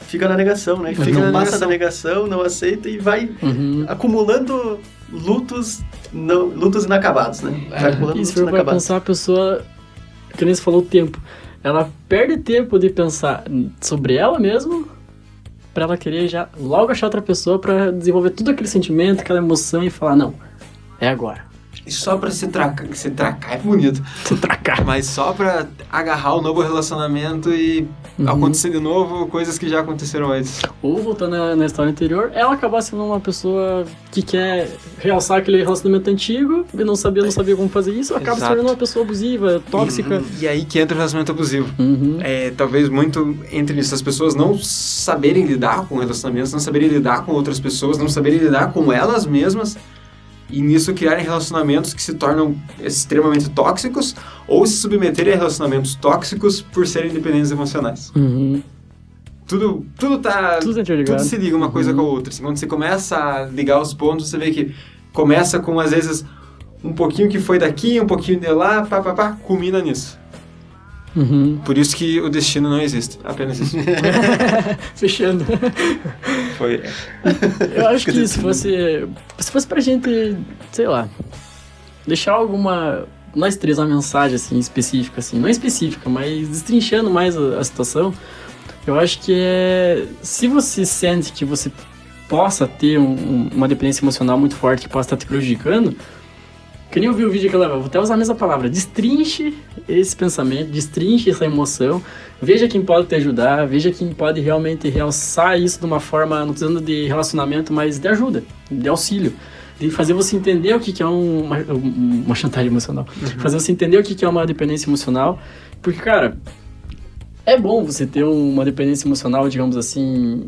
Fica na negação, né? Fica não na passa negação. da negação, não aceita e vai Uhum. acumulando lutos, não, lutos inacabados, né? Vai acumulando E se lutos inacabados. pensar, a pessoa, que nem você falou, o tempo. Ela perde tempo de pensar sobre ela mesma pra ela querer já logo achar outra pessoa pra desenvolver tudo aquele sentimento, aquela emoção e falar, não, é agora. Só pra se tracar, se tracar é bonito, Se tracar. mas só pra agarrar o novo relacionamento e Uhum. acontecer de novo coisas que já aconteceram antes. Ou, voltando na, na história anterior, ela acabar sendo uma pessoa que quer realçar aquele relacionamento antigo e não sabia, não sabia como fazer isso, acaba se Exato. tornando uma pessoa abusiva, tóxica. E, e aí que entra o relacionamento abusivo. Uhum. É, talvez muito entre isso, as pessoas não saberem lidar com relacionamentos, não saberem lidar com outras pessoas, não saberem lidar com elas mesmas e nisso criarem relacionamentos que se tornam extremamente tóxicos ou se submeterem a relacionamentos tóxicos por serem dependentes emocionais. Uhum. Tudo, tudo tá. Tudo. Tudo se liga uma coisa Uhum. com a outra. Assim, quando você começa a ligar os pontos, você vê que começa com, às vezes, um pouquinho que foi daqui, um pouquinho de lá, pá, pá, pá, culmina nisso. Uhum. Por isso que o destino não existe. Apenas isso. Fechando. Foi. Eu acho que se fosse. Se fosse pra gente, sei lá, deixar alguma. Nós três uma mensagem assim, específica, assim, não específica, mas destrinchando mais a, a situação, eu acho que é. Se você sente que você possa ter um- um- uma dependência emocional muito forte que possa estar te prejudicando, que nem eu vi o vídeo que ela vou até usar a mesma palavra, destrinche esse pensamento, destrinche essa emoção, veja quem pode te ajudar, veja quem pode realmente realçar isso de uma forma, não precisando de relacionamento, mas de ajuda, de auxílio. De fazer você entender o que que é um- uma, um- uma chantagem emocional. Fazer você entender o que que é uma dependência emocional. Porque, cara, é bom você ter uma dependência emocional, digamos assim,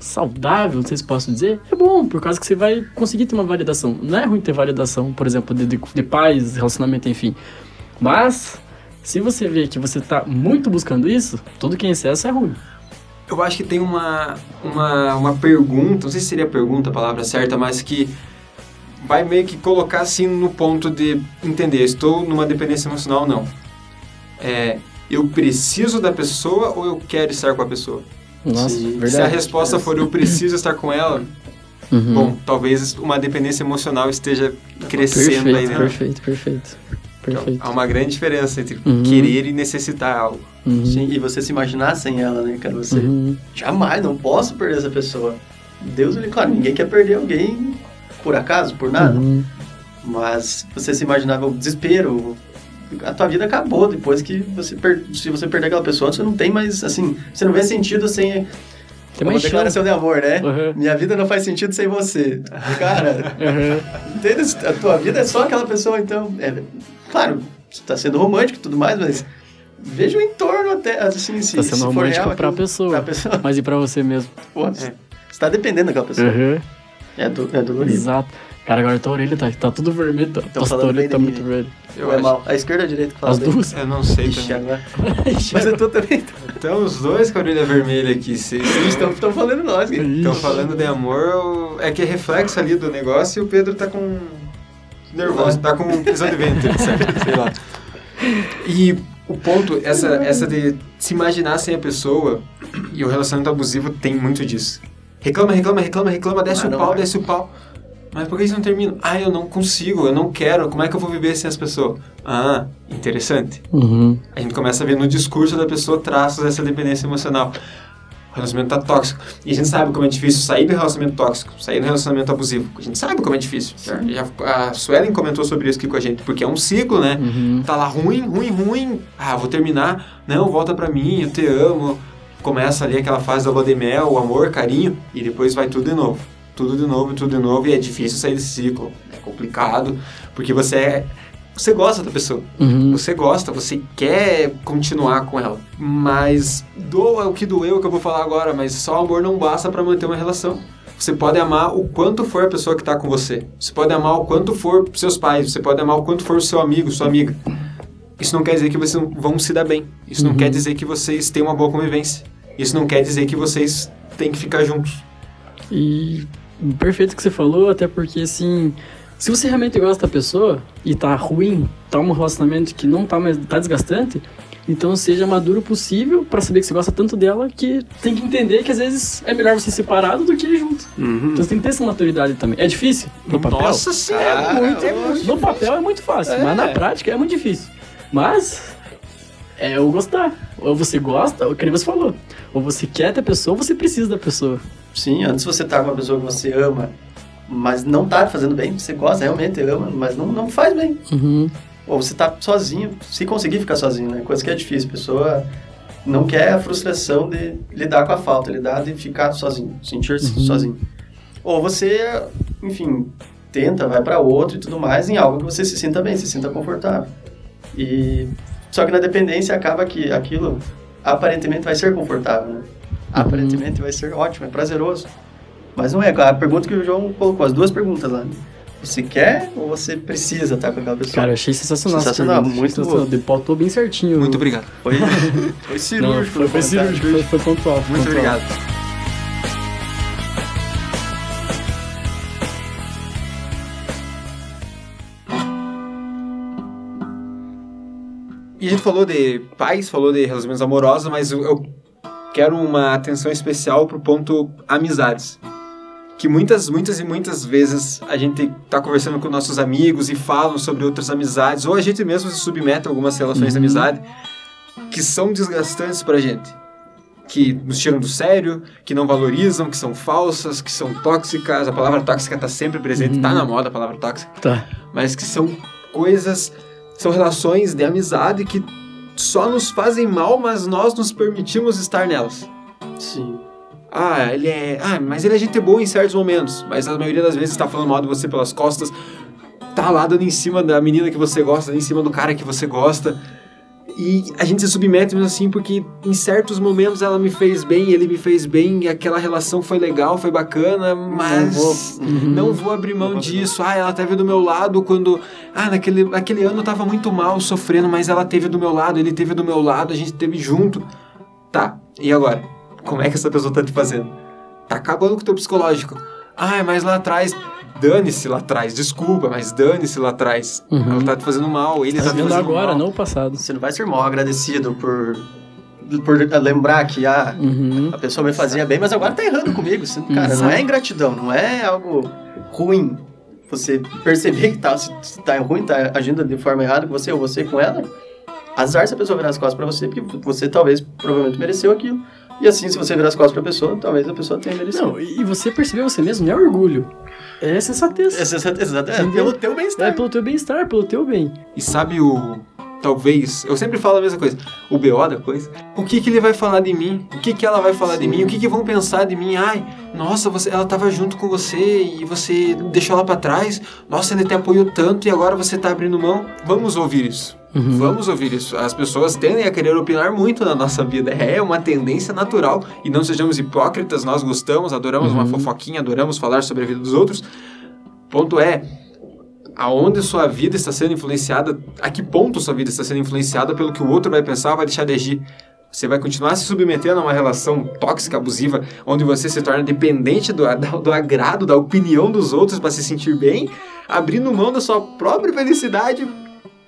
saudável, não sei se posso dizer. É bom, por causa que você vai conseguir ter uma validação. Não é ruim ter validação, por exemplo, de, de, de relacionamento, enfim. Mas, se você vê que você tá muito buscando isso, tudo que é excesso é ruim. Eu acho que tem uma, uma, uma pergunta, não sei se seria pergunta a palavra certa, mas que vai meio que colocar assim no ponto de entender, estou numa dependência emocional ou não. É, eu preciso da pessoa ou eu quero estar com a pessoa? Nossa, Sim. verdade. Se a resposta for eu preciso estar com ela, Uhum. bom, talvez uma dependência emocional esteja crescendo aí perfeito, dentro. perfeito, perfeito, perfeito. Há uma grande diferença entre Uhum. querer e necessitar algo. Uhum. Sim, e você se imaginar sem ela, né, cara? Você Uhum. jamais, não posso perder essa pessoa. Deus, ele, claro, ninguém quer perder alguém por acaso, por nada. Uhum. Mas você se imaginava o desespero. A tua vida acabou depois que você per... se você perder aquela pessoa, você não tem mais, assim, você não vê sentido sem Tem uma declaração de amor, né? Uhum. Minha vida não faz sentido sem você. Cara, Uhum. entende? A tua vida é só aquela pessoa, então. É, claro, você tá sendo romântico e tudo mais, mas veja o entorno até, assim, se, Tá se sendo for romântico real, pra aquilo- pessoa. Pra pessoa. Mas e pra você mesmo? Pô, Você tá dependendo daquela pessoa. Uhum. É, do, é dolorido. Exato. Cara, agora tua orelha tá, tá tudo vermelho. Tá, tua orelha tá muito vermelha. Eu é acho. mal? A esquerda ou a direita que fala As bem? duas? Eu não sei Ixi, também. agora. Mas eu tô também. Então, os dois com a orelha vermelha aqui, se Estão estão falando nós. estão falando de amor, eu- é que é reflexo ali do negócio e o Pedro tá com. nervoso, tá com prisão de ventre, certo? Sei lá. E o ponto, essa, essa de se imaginar sem a pessoa e o relacionamento abusivo tem muito disso. Reclama, reclama, reclama, reclama, desce Mas o não pau, vai. desce o pau. Mas por que isso não termina? Ah, eu não consigo, eu não quero, como é que eu vou viver sem as pessoas? Ah, interessante. Uhum. A gente começa a ver no discurso da pessoa traços dessa dependência emocional. O relacionamento tá tóxico. E a gente sabe como é difícil sair do relacionamento tóxico, sair do relacionamento abusivo. A gente sabe como é difícil. Já, já- a Suelen comentou sobre isso aqui com a gente, porque é um ciclo, né? Uhum. Tá lá ruim, ruim, ruim. Ah, vou terminar. Não, volta pra mim, eu te amo. Começa ali aquela fase da lua de mel, o amor, carinho, e depois vai tudo de novo. Tudo de novo, tudo de novo, e é difícil sair desse ciclo. É complicado, porque você é. Você gosta da pessoa. Uhum. Você gosta, você quer continuar com ela. Mas doa o que doeu que eu vou falar agora, mas só amor não basta pra manter uma relação. Você pode amar o quanto for a pessoa que tá com você. Você pode amar o quanto for seus pais. Você pode amar o quanto for o seu amigo, sua amiga. Isso não quer dizer que vocês não vão se dar bem. Isso não Uhum. quer dizer que vocês têm uma boa convivência. Isso não quer dizer que vocês têm que ficar juntos. E perfeito o que você falou, até porque assim, se você realmente gosta da pessoa e tá ruim, tá um relacionamento que não tá mais tá desgastante, então seja maduro possível pra saber que você gosta tanto dela que tem que entender que às vezes é melhor você separado do que ir junto. Uhum. Então você tem que ter essa maturidade também. É difícil no papel. Nossa senhora, Cara, muito, é muito. No papel é muito fácil, mas na prática é muito difícil. Mas é o gostar. Ou você gosta, ou que nem você falou. Ou você quer ter a pessoa, ou você precisa da pessoa. Sim, antes você tá com uma pessoa que você ama, mas não tá fazendo bem, você gosta, realmente ama, mas não, não faz bem. Uhum. Ou você tá sozinho, se conseguir ficar sozinho, né? Coisa que é difícil. A pessoa não quer a frustração de lidar com a falta, lidar de ficar sozinho, sentir-se Uhum. sozinho. Ou você, enfim, tenta, vai pra outro e tudo mais em algo que você se sinta bem, se sinta confortável. E só que na dependência acaba que aquilo aparentemente vai ser confortável, né? Aparentemente vai ser ótimo, é prazeroso. Mas não é. A pergunta que o João colocou, as duas perguntas lá. Você quer ou você precisa estar com aquela pessoa? Cara, eu achei sensacional. Sensacional, muito sensacional. Pautou bem certinho. Muito obrigado. Foi, foi Não, cirúrgico. foi, foi comentário. cirúrgico, foi, foi pontual. foi Muito pontual. obrigado. E a gente falou de pais, falou de relacionamentos amorosos, mas eu- eu quero uma atenção especial pro ponto amizades. Que muitas, muitas e muitas vezes a gente tá conversando com nossos amigos e falam sobre outras amizades, ou a gente mesmo se submete a algumas relações de Uhum. amizade que são desgastantes pra gente que nos tiram do sério, que não valorizam, que são falsas, que são tóxicas. A palavra tóxica tá sempre presente, Uhum. tá na moda a palavra tóxica, Tá. mas que são coisas, são relações de amizade que só nos fazem mal, mas nós nos permitimos estar nelas. Sim. Ah, ele é. Ah, mas ele é gente boa em certos momentos, mas a maioria das vezes tá falando mal de você pelas costas, tá lá dando em cima da menina que você gosta, dando em cima do cara que você gosta. E a gente se submete mesmo assim porque em certos momentos ela me fez bem, ele me fez bem, e aquela relação foi legal, foi bacana, mas Não Uhum. não vou abrir mão Não vou abrir disso. Ah, ela teve do meu lado quando. Ah, naquele, naquele ano eu tava muito mal, sofrendo, mas ela teve do meu lado, ele teve do meu lado, a gente teve junto. Tá, e agora? Como é que essa pessoa tá te fazendo? Tá acabando com o teu psicológico. Ah, mas lá atrás. Dane-se lá atrás, desculpa, mas dane-se lá atrás. Uhum. Ela tá te fazendo mal, ele Tá tá te fazendo agora, mal. não o passado. Você não vai ser mal agradecido por, por lembrar que ah, Uhum. a pessoa me fazia bem, mas agora tá errando comigo. Você- cara, não é ingratidão, não é algo ruim. Você perceber que tá, se, se tá ruim, tá agindo de forma errada com você ou você com ela, azar se a pessoa virar as costas pra você, porque você talvez, provavelmente mereceu aquilo. E assim, se você virar as costas pra pessoa, talvez a pessoa tenha merecido. Não, e você perceber você mesmo não é orgulho. É sensatez. Essa, essa, essa, é, pelo teu É bem-estar. pelo teu bem-estar, pelo teu bem. E sabe o. Talvez. Eu sempre falo a mesma coisa. O BO da coisa. O que, que ele vai falar de mim? O que, que ela vai falar de mim? O que, que vão pensar de mim? Ai, nossa, você, ela tava junto com você e você deixou ela pra trás. Nossa, ele te apoiou tanto e agora você tá abrindo mão. Vamos ouvir isso. Uhum. Vamos ouvir isso. As pessoas tendem a querer opinar muito na nossa vida. É uma tendência natural. E não sejamos hipócritas. Nós gostamos, adoramos uma Uhum. fofoquinha, adoramos falar sobre a vida dos outros. Ponto é, aonde sua vida está sendo influenciada, a que ponto sua vida está sendo influenciada pelo que o outro vai pensar ou vai deixar de agir. Você vai continuar se submetendo a uma relação tóxica, abusiva, onde você se torna dependente do, do, do agrado, da opinião dos outros para se sentir bem, abrindo mão da sua própria felicidade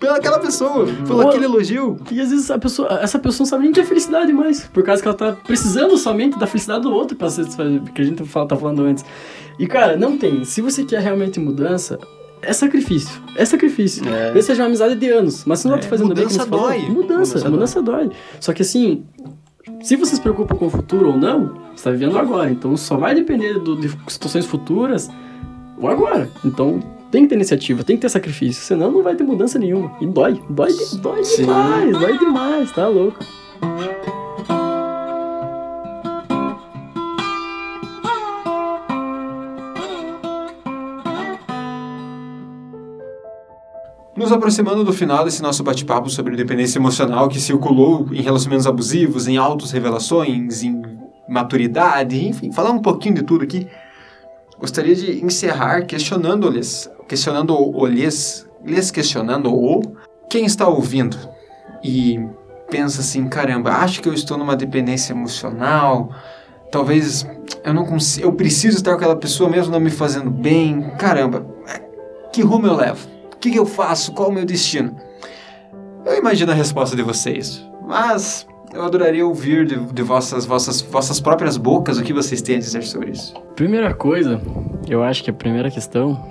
pelaquela pessoa, pelo aquele elogio. E às vezes a pessoa, essa pessoa não sabe nem o que é felicidade mais, por causa que ela tá precisando somente da felicidade do outro pra satisfazer, que a gente fala, tá falando antes. E cara, não tem. Se você quer realmente mudança, é sacrifício. É sacrifício. É. Talvez seja uma amizade de anos, mas se não É, tá fazendo bem, como mudança você falou, dói. Mudança, Mudança mudança, dói. Só que assim, se você se preocupa com o futuro ou não, você tá vivendo agora. Então só vai depender do- de situações futuras ou agora. Então tem que ter iniciativa, tem que ter sacrifício, senão não vai ter mudança nenhuma. E dói, dói, dói Sim. demais, dói demais, tá louco. Nos aproximando do final desse nosso bate-papo sobre dependência emocional que circulou em relacionamentos abusivos, em autos revelações, em maturidade, enfim, falar um pouquinho de tudo aqui. Gostaria de encerrar questionando-lhes, questionando-lhes, lhes questionando o quem está ouvindo e pensa assim, caramba, acho que eu estou numa dependência emocional, talvez eu não consigo, eu preciso estar com aquela pessoa mesmo não me fazendo bem, caramba, que rumo eu levo? O que, que eu faço? Qual o meu destino? Eu imagino a resposta de vocês, mas eu adoraria ouvir de, de vossas, vossas, vossas próprias bocas o que vocês têm a dizer sobre isso. Primeira coisa, eu acho que a primeira questão,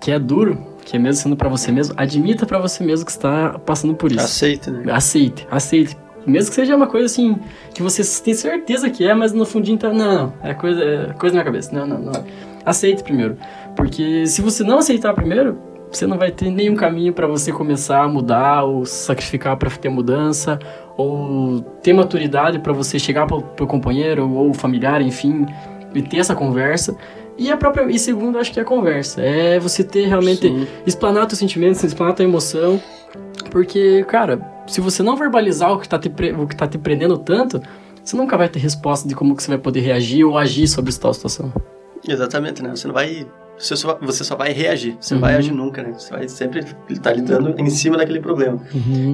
que é duro, que é mesmo sendo pra você mesmo, admita pra você mesmo que está passando por isso. Aceita, né? Aceite, aceite. Mesmo que seja uma coisa assim, que você tem certeza que é, mas no fundinho tá. Não, não, é coisa, é coisa na minha cabeça. Não, não, não. Aceite primeiro. Porque se você não aceitar primeiro, você não vai ter nenhum caminho pra você começar a mudar ou sacrificar pra ter mudança ou ter maturidade pra você chegar pro, pro companheiro ou familiar, enfim, e ter essa conversa. E a própria e segundo, acho que é a conversa. É você ter realmente Sim. explanar teus sentimentos, explanar tua emoção. Porque, cara, se você não verbalizar o que tá te, o que tá te prendendo tanto, você nunca vai ter resposta de como que você vai poder reagir ou agir sobre tal situação. Exatamente, né? Você não vai. Você só, você só vai reagir. Você não Uhum. vai agir nunca, né? Você vai sempre estar lidando em cima daquele problema.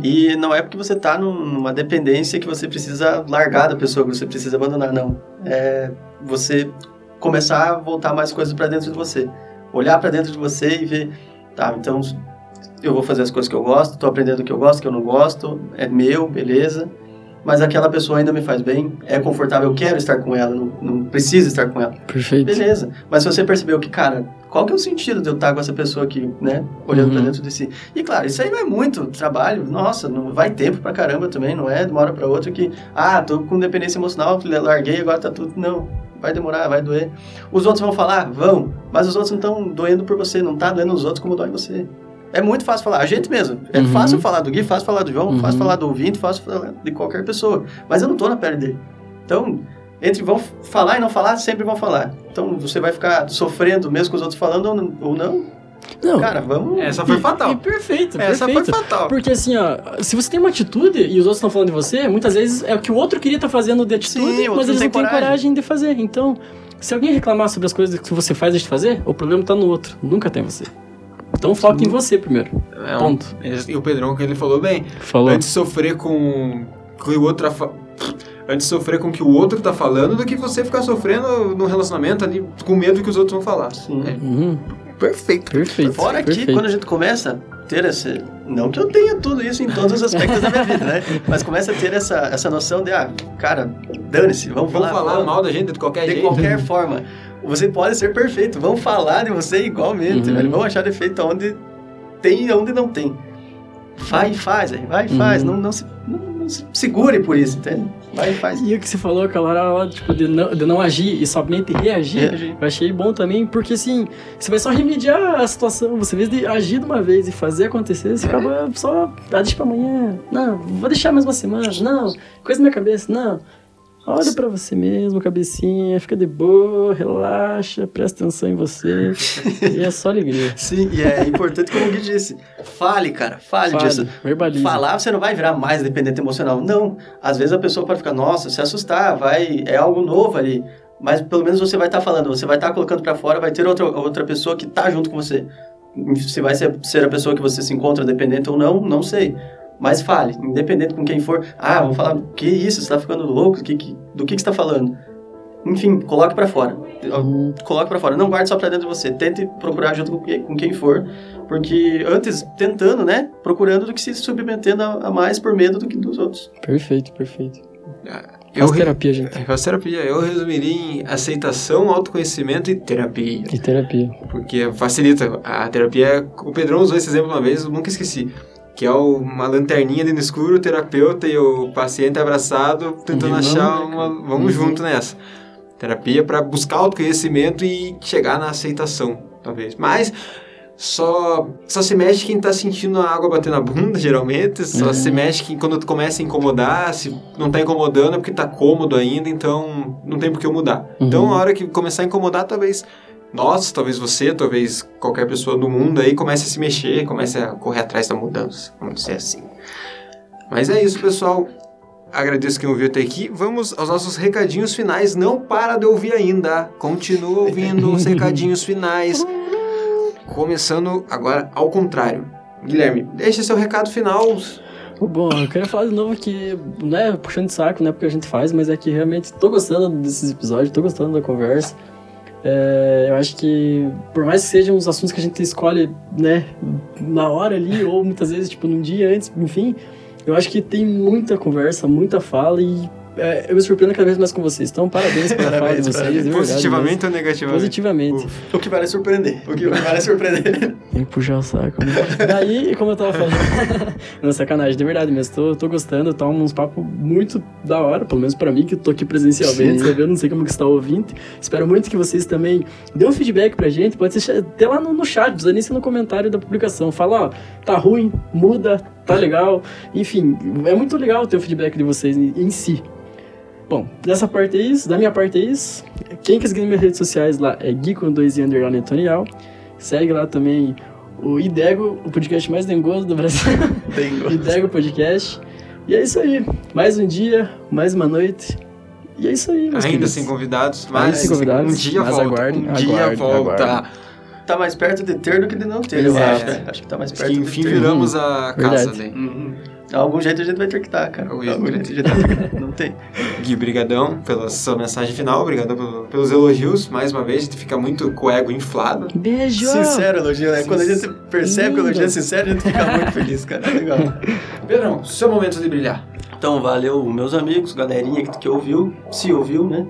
E não é porque você tá num- numa dependência que você precisa largar da pessoa, que você precisa abandonar, não. É você começar a voltar mais coisas pra dentro de você. Olhar pra dentro de você e ver, tá, então eu vou fazer as coisas que eu gosto, tô aprendendo o que eu gosto, o que eu não gosto, é meu, beleza. Mas aquela pessoa ainda me faz bem, é confortável, eu quero estar com ela, não, não preciso estar com ela. Perfeito. Beleza. Mas se você percebeu que, cara, qual que é o sentido de eu estar com essa pessoa aqui, né? Olhando pra Uhum. dentro de si. E claro, isso aí não é muito trabalho. Nossa, não vai tempo pra caramba também, não é de uma hora pra outra que, ah, tô com dependência emocional, larguei, agora tá tudo. Não. Vai demorar, vai doer. Os outros vão falar? Vão. Mas os outros não estão doendo por você, não tá doendo os outros como dói você. É muito fácil falar, a gente mesmo. É Uhum. fácil falar do Gui, fácil falar do João, Uhum. fácil falar do ouvinte, fácil falar de qualquer pessoa. Mas eu não tô na pele dele. Então, entre vão falar e não falar, sempre vão falar. Então, você vai ficar sofrendo mesmo com os outros falando ou não? Ou não? Não. Cara, vamos... Essa foi e- fatal. e perfeito, Essa perfeito. foi fatal. Porque assim, ó, se você tem uma atitude e os outros estão falando de você, muitas vezes é o que o outro queria estar fazendo de atitude, Sim, mas não eles tem não têm coragem. coragem de fazer. Então, se alguém reclamar sobre as coisas que você faz de fazer, o problema tá no outro, nunca tem você. Então foca em você primeiro. É um- Ponto. E o Pedrão, que ele falou bem, Falou. antes de sofrer com, com o outro... fa- Antes de sofrer com o que o outro tá falando do que você ficar sofrendo no relacionamento ali com medo do que os outros vão falar. Sim. É Uhum, perfeito. perfeito. Fora que perfeito. quando a gente começa a ter esse... Não que eu tenha tudo isso em todos os aspectos da minha vida, né? Mas começa a ter essa, essa noção de, ah, cara, dane-se, vamos, Vão falar, falar vamos- mal da gente de qualquer de jeito. qualquer forma. Você pode ser perfeito, vão falar de você igualmente, Uhum. velho. Vão achar defeito onde tem e onde não tem. Vai e faz, aí, vai e faz. Uhum. Não, não, se, não, não se segure por isso, entende? Vai e faz. E o que você falou aquela hora tipo, de não, de não agir e somente reagir, Reagir. eu achei bom também, porque assim, você vai só remediar a situação. Você, em vez de agir de uma vez e fazer acontecer, você acaba só, ah, deixa pra amanhã. Não, vou deixar mais uma semana. Não, coisa na minha cabeça. Não. Olha pra você mesmo, cabecinha, fica de boa, relaxa, presta atenção em você. e é só alegria. Sim, e é importante, como o Gui disse, fale, cara, fale, Fale, disso. verbalize. Falar, você não vai virar mais dependente emocional. Não. Às vezes a pessoa pode ficar, nossa, se assustar, vai, é algo novo ali. Mas pelo menos você vai estar falando, você vai estar colocando pra fora, vai ter outra, outra pessoa que tá junto com você. Se vai ser, ser a pessoa que você se encontra dependente ou não, não sei. Mas fale, independente com quem for. Ah, vamos falar, que isso, você tá ficando louco? Que, que, do que, que você tá falando? Enfim, coloque pra fora. Uhum. Coloque pra fora. Não guarde só pra dentro de você. Tente procurar junto com quem, com quem for. Porque antes, tentando, né? Procurando do que se submetendo a, a mais por medo do que dos outros. Perfeito, perfeito. Eu, Faz re- terapia, gente. Faz terapia. Eu resumiria em aceitação, autoconhecimento e terapia. E terapia. Porque facilita. A terapia. O Pedrão usou esse exemplo uma vez, eu nunca esqueci. Que é uma lanterninha ali no escuro, o terapeuta e o paciente abraçado, tentando Vamos, achar uma. Vamos Uhum. junto nessa. Terapia para buscar autoconhecimento e chegar na aceitação, talvez. Mas só, só se mexe quem tá sentindo a água bater na bunda, geralmente. Só Uhum. se mexe quem, quando começa a incomodar. Se não tá incomodando é porque tá cômodo ainda, então não tem por que eu mudar. Uhum. Então, a hora que começar a incomodar, talvez nós, talvez você, talvez qualquer pessoa do mundo aí comece a se mexer, comece a correr atrás da mudança, vamos dizer assim. Mas é isso, pessoal. Agradeço quem ouviu até aqui. Vamos aos nossos recadinhos finais. Não para de ouvir ainda. Continua ouvindo os recadinhos finais. Começando agora ao contrário. Guilherme, deixa seu recado final. Bom, eu queria falar de novo que, não é puxando de saco, não é porque a gente faz, mas é que realmente tô gostando desses episódios, tô gostando da conversa. É, eu acho que, por mais que sejam os assuntos que a gente escolhe, né, na hora ali, ou muitas vezes, tipo, num dia antes, enfim, eu acho que tem muita conversa, muita fala e é, eu me surpreendo cada vez mais com vocês. Então, parabéns pela fala de Parabéns, vocês, parabéns. verdade. Positivamente ou negativamente? Positivamente. O que vai surpreender. O que vai surpreender. Tem que puxar o saco. Né? Daí, como eu tava falando. não, sacanagem, de verdade mesmo. Tô, tô gostando, tá uns papos muito da hora, pelo menos pra mim, que eu tô aqui presencialmente, Sim. sabe? Eu não sei como que está ouvindo. Espero muito que vocês também dêem um feedback pra gente. Pode ser até lá no, no chat, precisa nem ser no comentário da publicação. Fala, ó, tá ruim, muda, tá legal. Enfim, é muito legal ter o feedback de vocês em, em si. Bom, dessa parte é isso, da minha parte é isso. Quem quer seguir nas minhas redes sociais lá é Gui com dois i underline Antonial. Segue lá também o Idego, o podcast mais dengoso do Brasil. Tenho. Idego Podcast. E é isso aí. Mais um dia, mais uma noite. E é isso aí, meus Ainda queridos. sem convidados, Ainda mas sem convidados, um dia mas volta. aguardem, um dia aguardem, volta. aguardem. Tá mais perto de ter do que de não ter, eu Exato. acho. né? Acho que tá mais perto que de enfim ter. viramos a casa Verdade. Uhum. Algum jeito a gente vai ter que estar, cara. Algum Algum jeito. a gente vai ter que Não tem. Gui, brigadão pela sua mensagem final, obrigado pelo- pelos elogios. Mais uma vez, a gente fica muito com o ego inflado. Beijo! Sincero elogio, né? Quando a gente percebe que o elogio é sincero, a gente fica muito feliz, cara. É Legal. Pedrão, seu momento de brilhar. Então, valeu, meus amigos, galerinha que, que ouviu, se ouviu, né?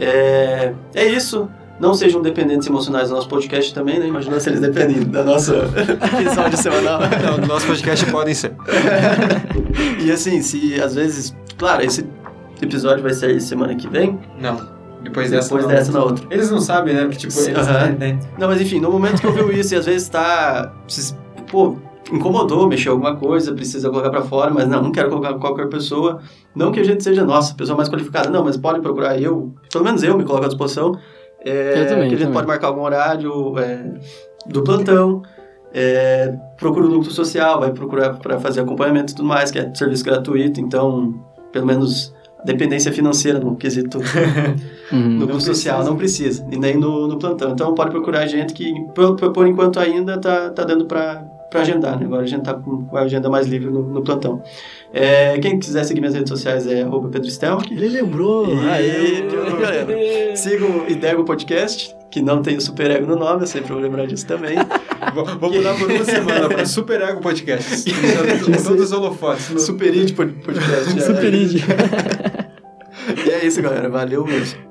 É, é isso. Não sejam dependentes emocionais do nosso podcast também, né? Imagina se eles dependem da nossa episódio semanal. Não, do nosso podcast podem ser. E assim, se às vezes. Claro, esse episódio vai sair semana que vem. Não. Depois dessa, Depois dessa na outra. Eles não sabem, né? Porque, tipo, Sim, eles... aham. né? Não, mas enfim, no momento que ouviu isso e às vezes tá. Pô, incomodou, mexeu alguma coisa, precisa colocar pra fora, mas não, não quero colocar qualquer pessoa. Não que a gente seja, nossa, pessoa mais qualificada, não, mas pode procurar eu, pelo menos eu me coloco à disposição. É, Eu também, que a gente também. pode marcar algum horário é, do plantão. É, procura o núcleo social, vai procurar para fazer acompanhamento e tudo mais, que é serviço gratuito, então, pelo menos, dependência financeira no quesito Uhum. no grupo social não precisa, e nem no, no plantão. Então pode procurar gente que, por, por- por enquanto, ainda tá, tá dando para agendar, né? Agora a gente tá com a agenda mais livre no, no plantão. É, quem quiser seguir minhas redes sociais é arroba Pedro Stelk. Ele lembrou! E- Aê. galera, Sigam o Idego Podcast, que não tem o super ego no nome, eu sempre vou lembrar disso também. Vou, mudar por uma semana pra Super Ego Podcast. Com todos os holofotes. no- Super Id Pod- Podcast. é. Super Id. E é isso, galera. Valeu mesmo.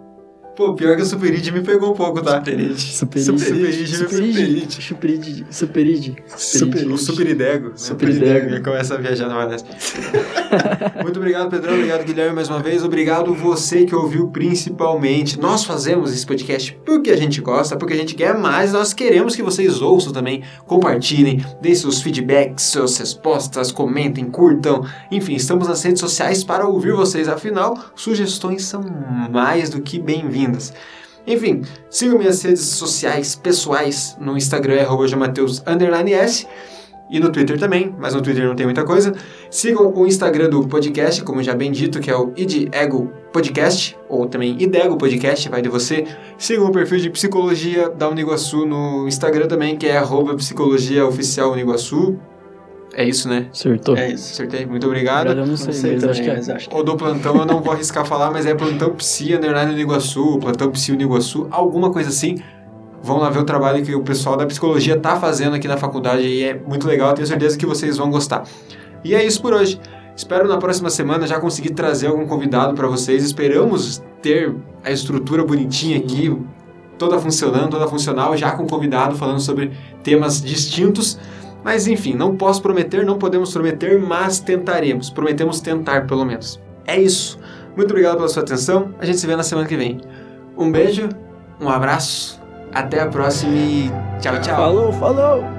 Pô, pior que o Superid me pegou um pouco, tá? Superid. Superide. Superide, Superide. Superide. Superide. Super, o Superidego. né? Superidego. E começa a viajar na maionese. Muito obrigado, Pedrão. Obrigado, Guilherme, mais uma vez. Obrigado você que ouviu principalmente. Nós fazemos esse podcast porque a gente gosta, porque a gente quer mais. Nós queremos que vocês ouçam também, compartilhem, deem seus feedbacks, suas respostas, comentem, curtam. Enfim, estamos nas redes sociais para ouvir vocês. Afinal, sugestões são mais do que bem-vindas. Enfim, sigam minhas redes sociais pessoais no Instagram, é arroba jamateus, underline S. E no Twitter também, mas no Twitter não tem muita coisa. Sigam o Instagram do podcast, como já bem dito, que é o id Ego Podcast, ou também Idego Podcast, vai de você. Sigam o perfil de Psicologia da Uniguaçu no Instagram também, que é arroba. É isso, né? Acertou. É isso. Acertei? Muito obrigado. Eu não Não sei, sei mas também, acho que é. mas acho que O do plantão eu não vou arriscar falar, mas é plantão Psi, underline Uniguaçu, plantão Psi Uniguaçu, alguma coisa assim. Vão lá ver o trabalho que o pessoal da psicologia tá fazendo aqui na faculdade e é muito legal, tenho certeza que vocês vão gostar. E é isso por hoje. Espero na próxima semana já conseguir trazer algum convidado para vocês. Esperamos ter a estrutura bonitinha aqui, toda funcionando, toda funcional, já com convidado falando sobre temas distintos. Mas enfim, não posso prometer, não podemos prometer, mas tentaremos. Prometemos tentar, pelo menos. É isso. Muito obrigado pela sua atenção. A gente se vê na semana que vem. Um beijo, um abraço, até a próxima e tchau, tchau. Falou, falou!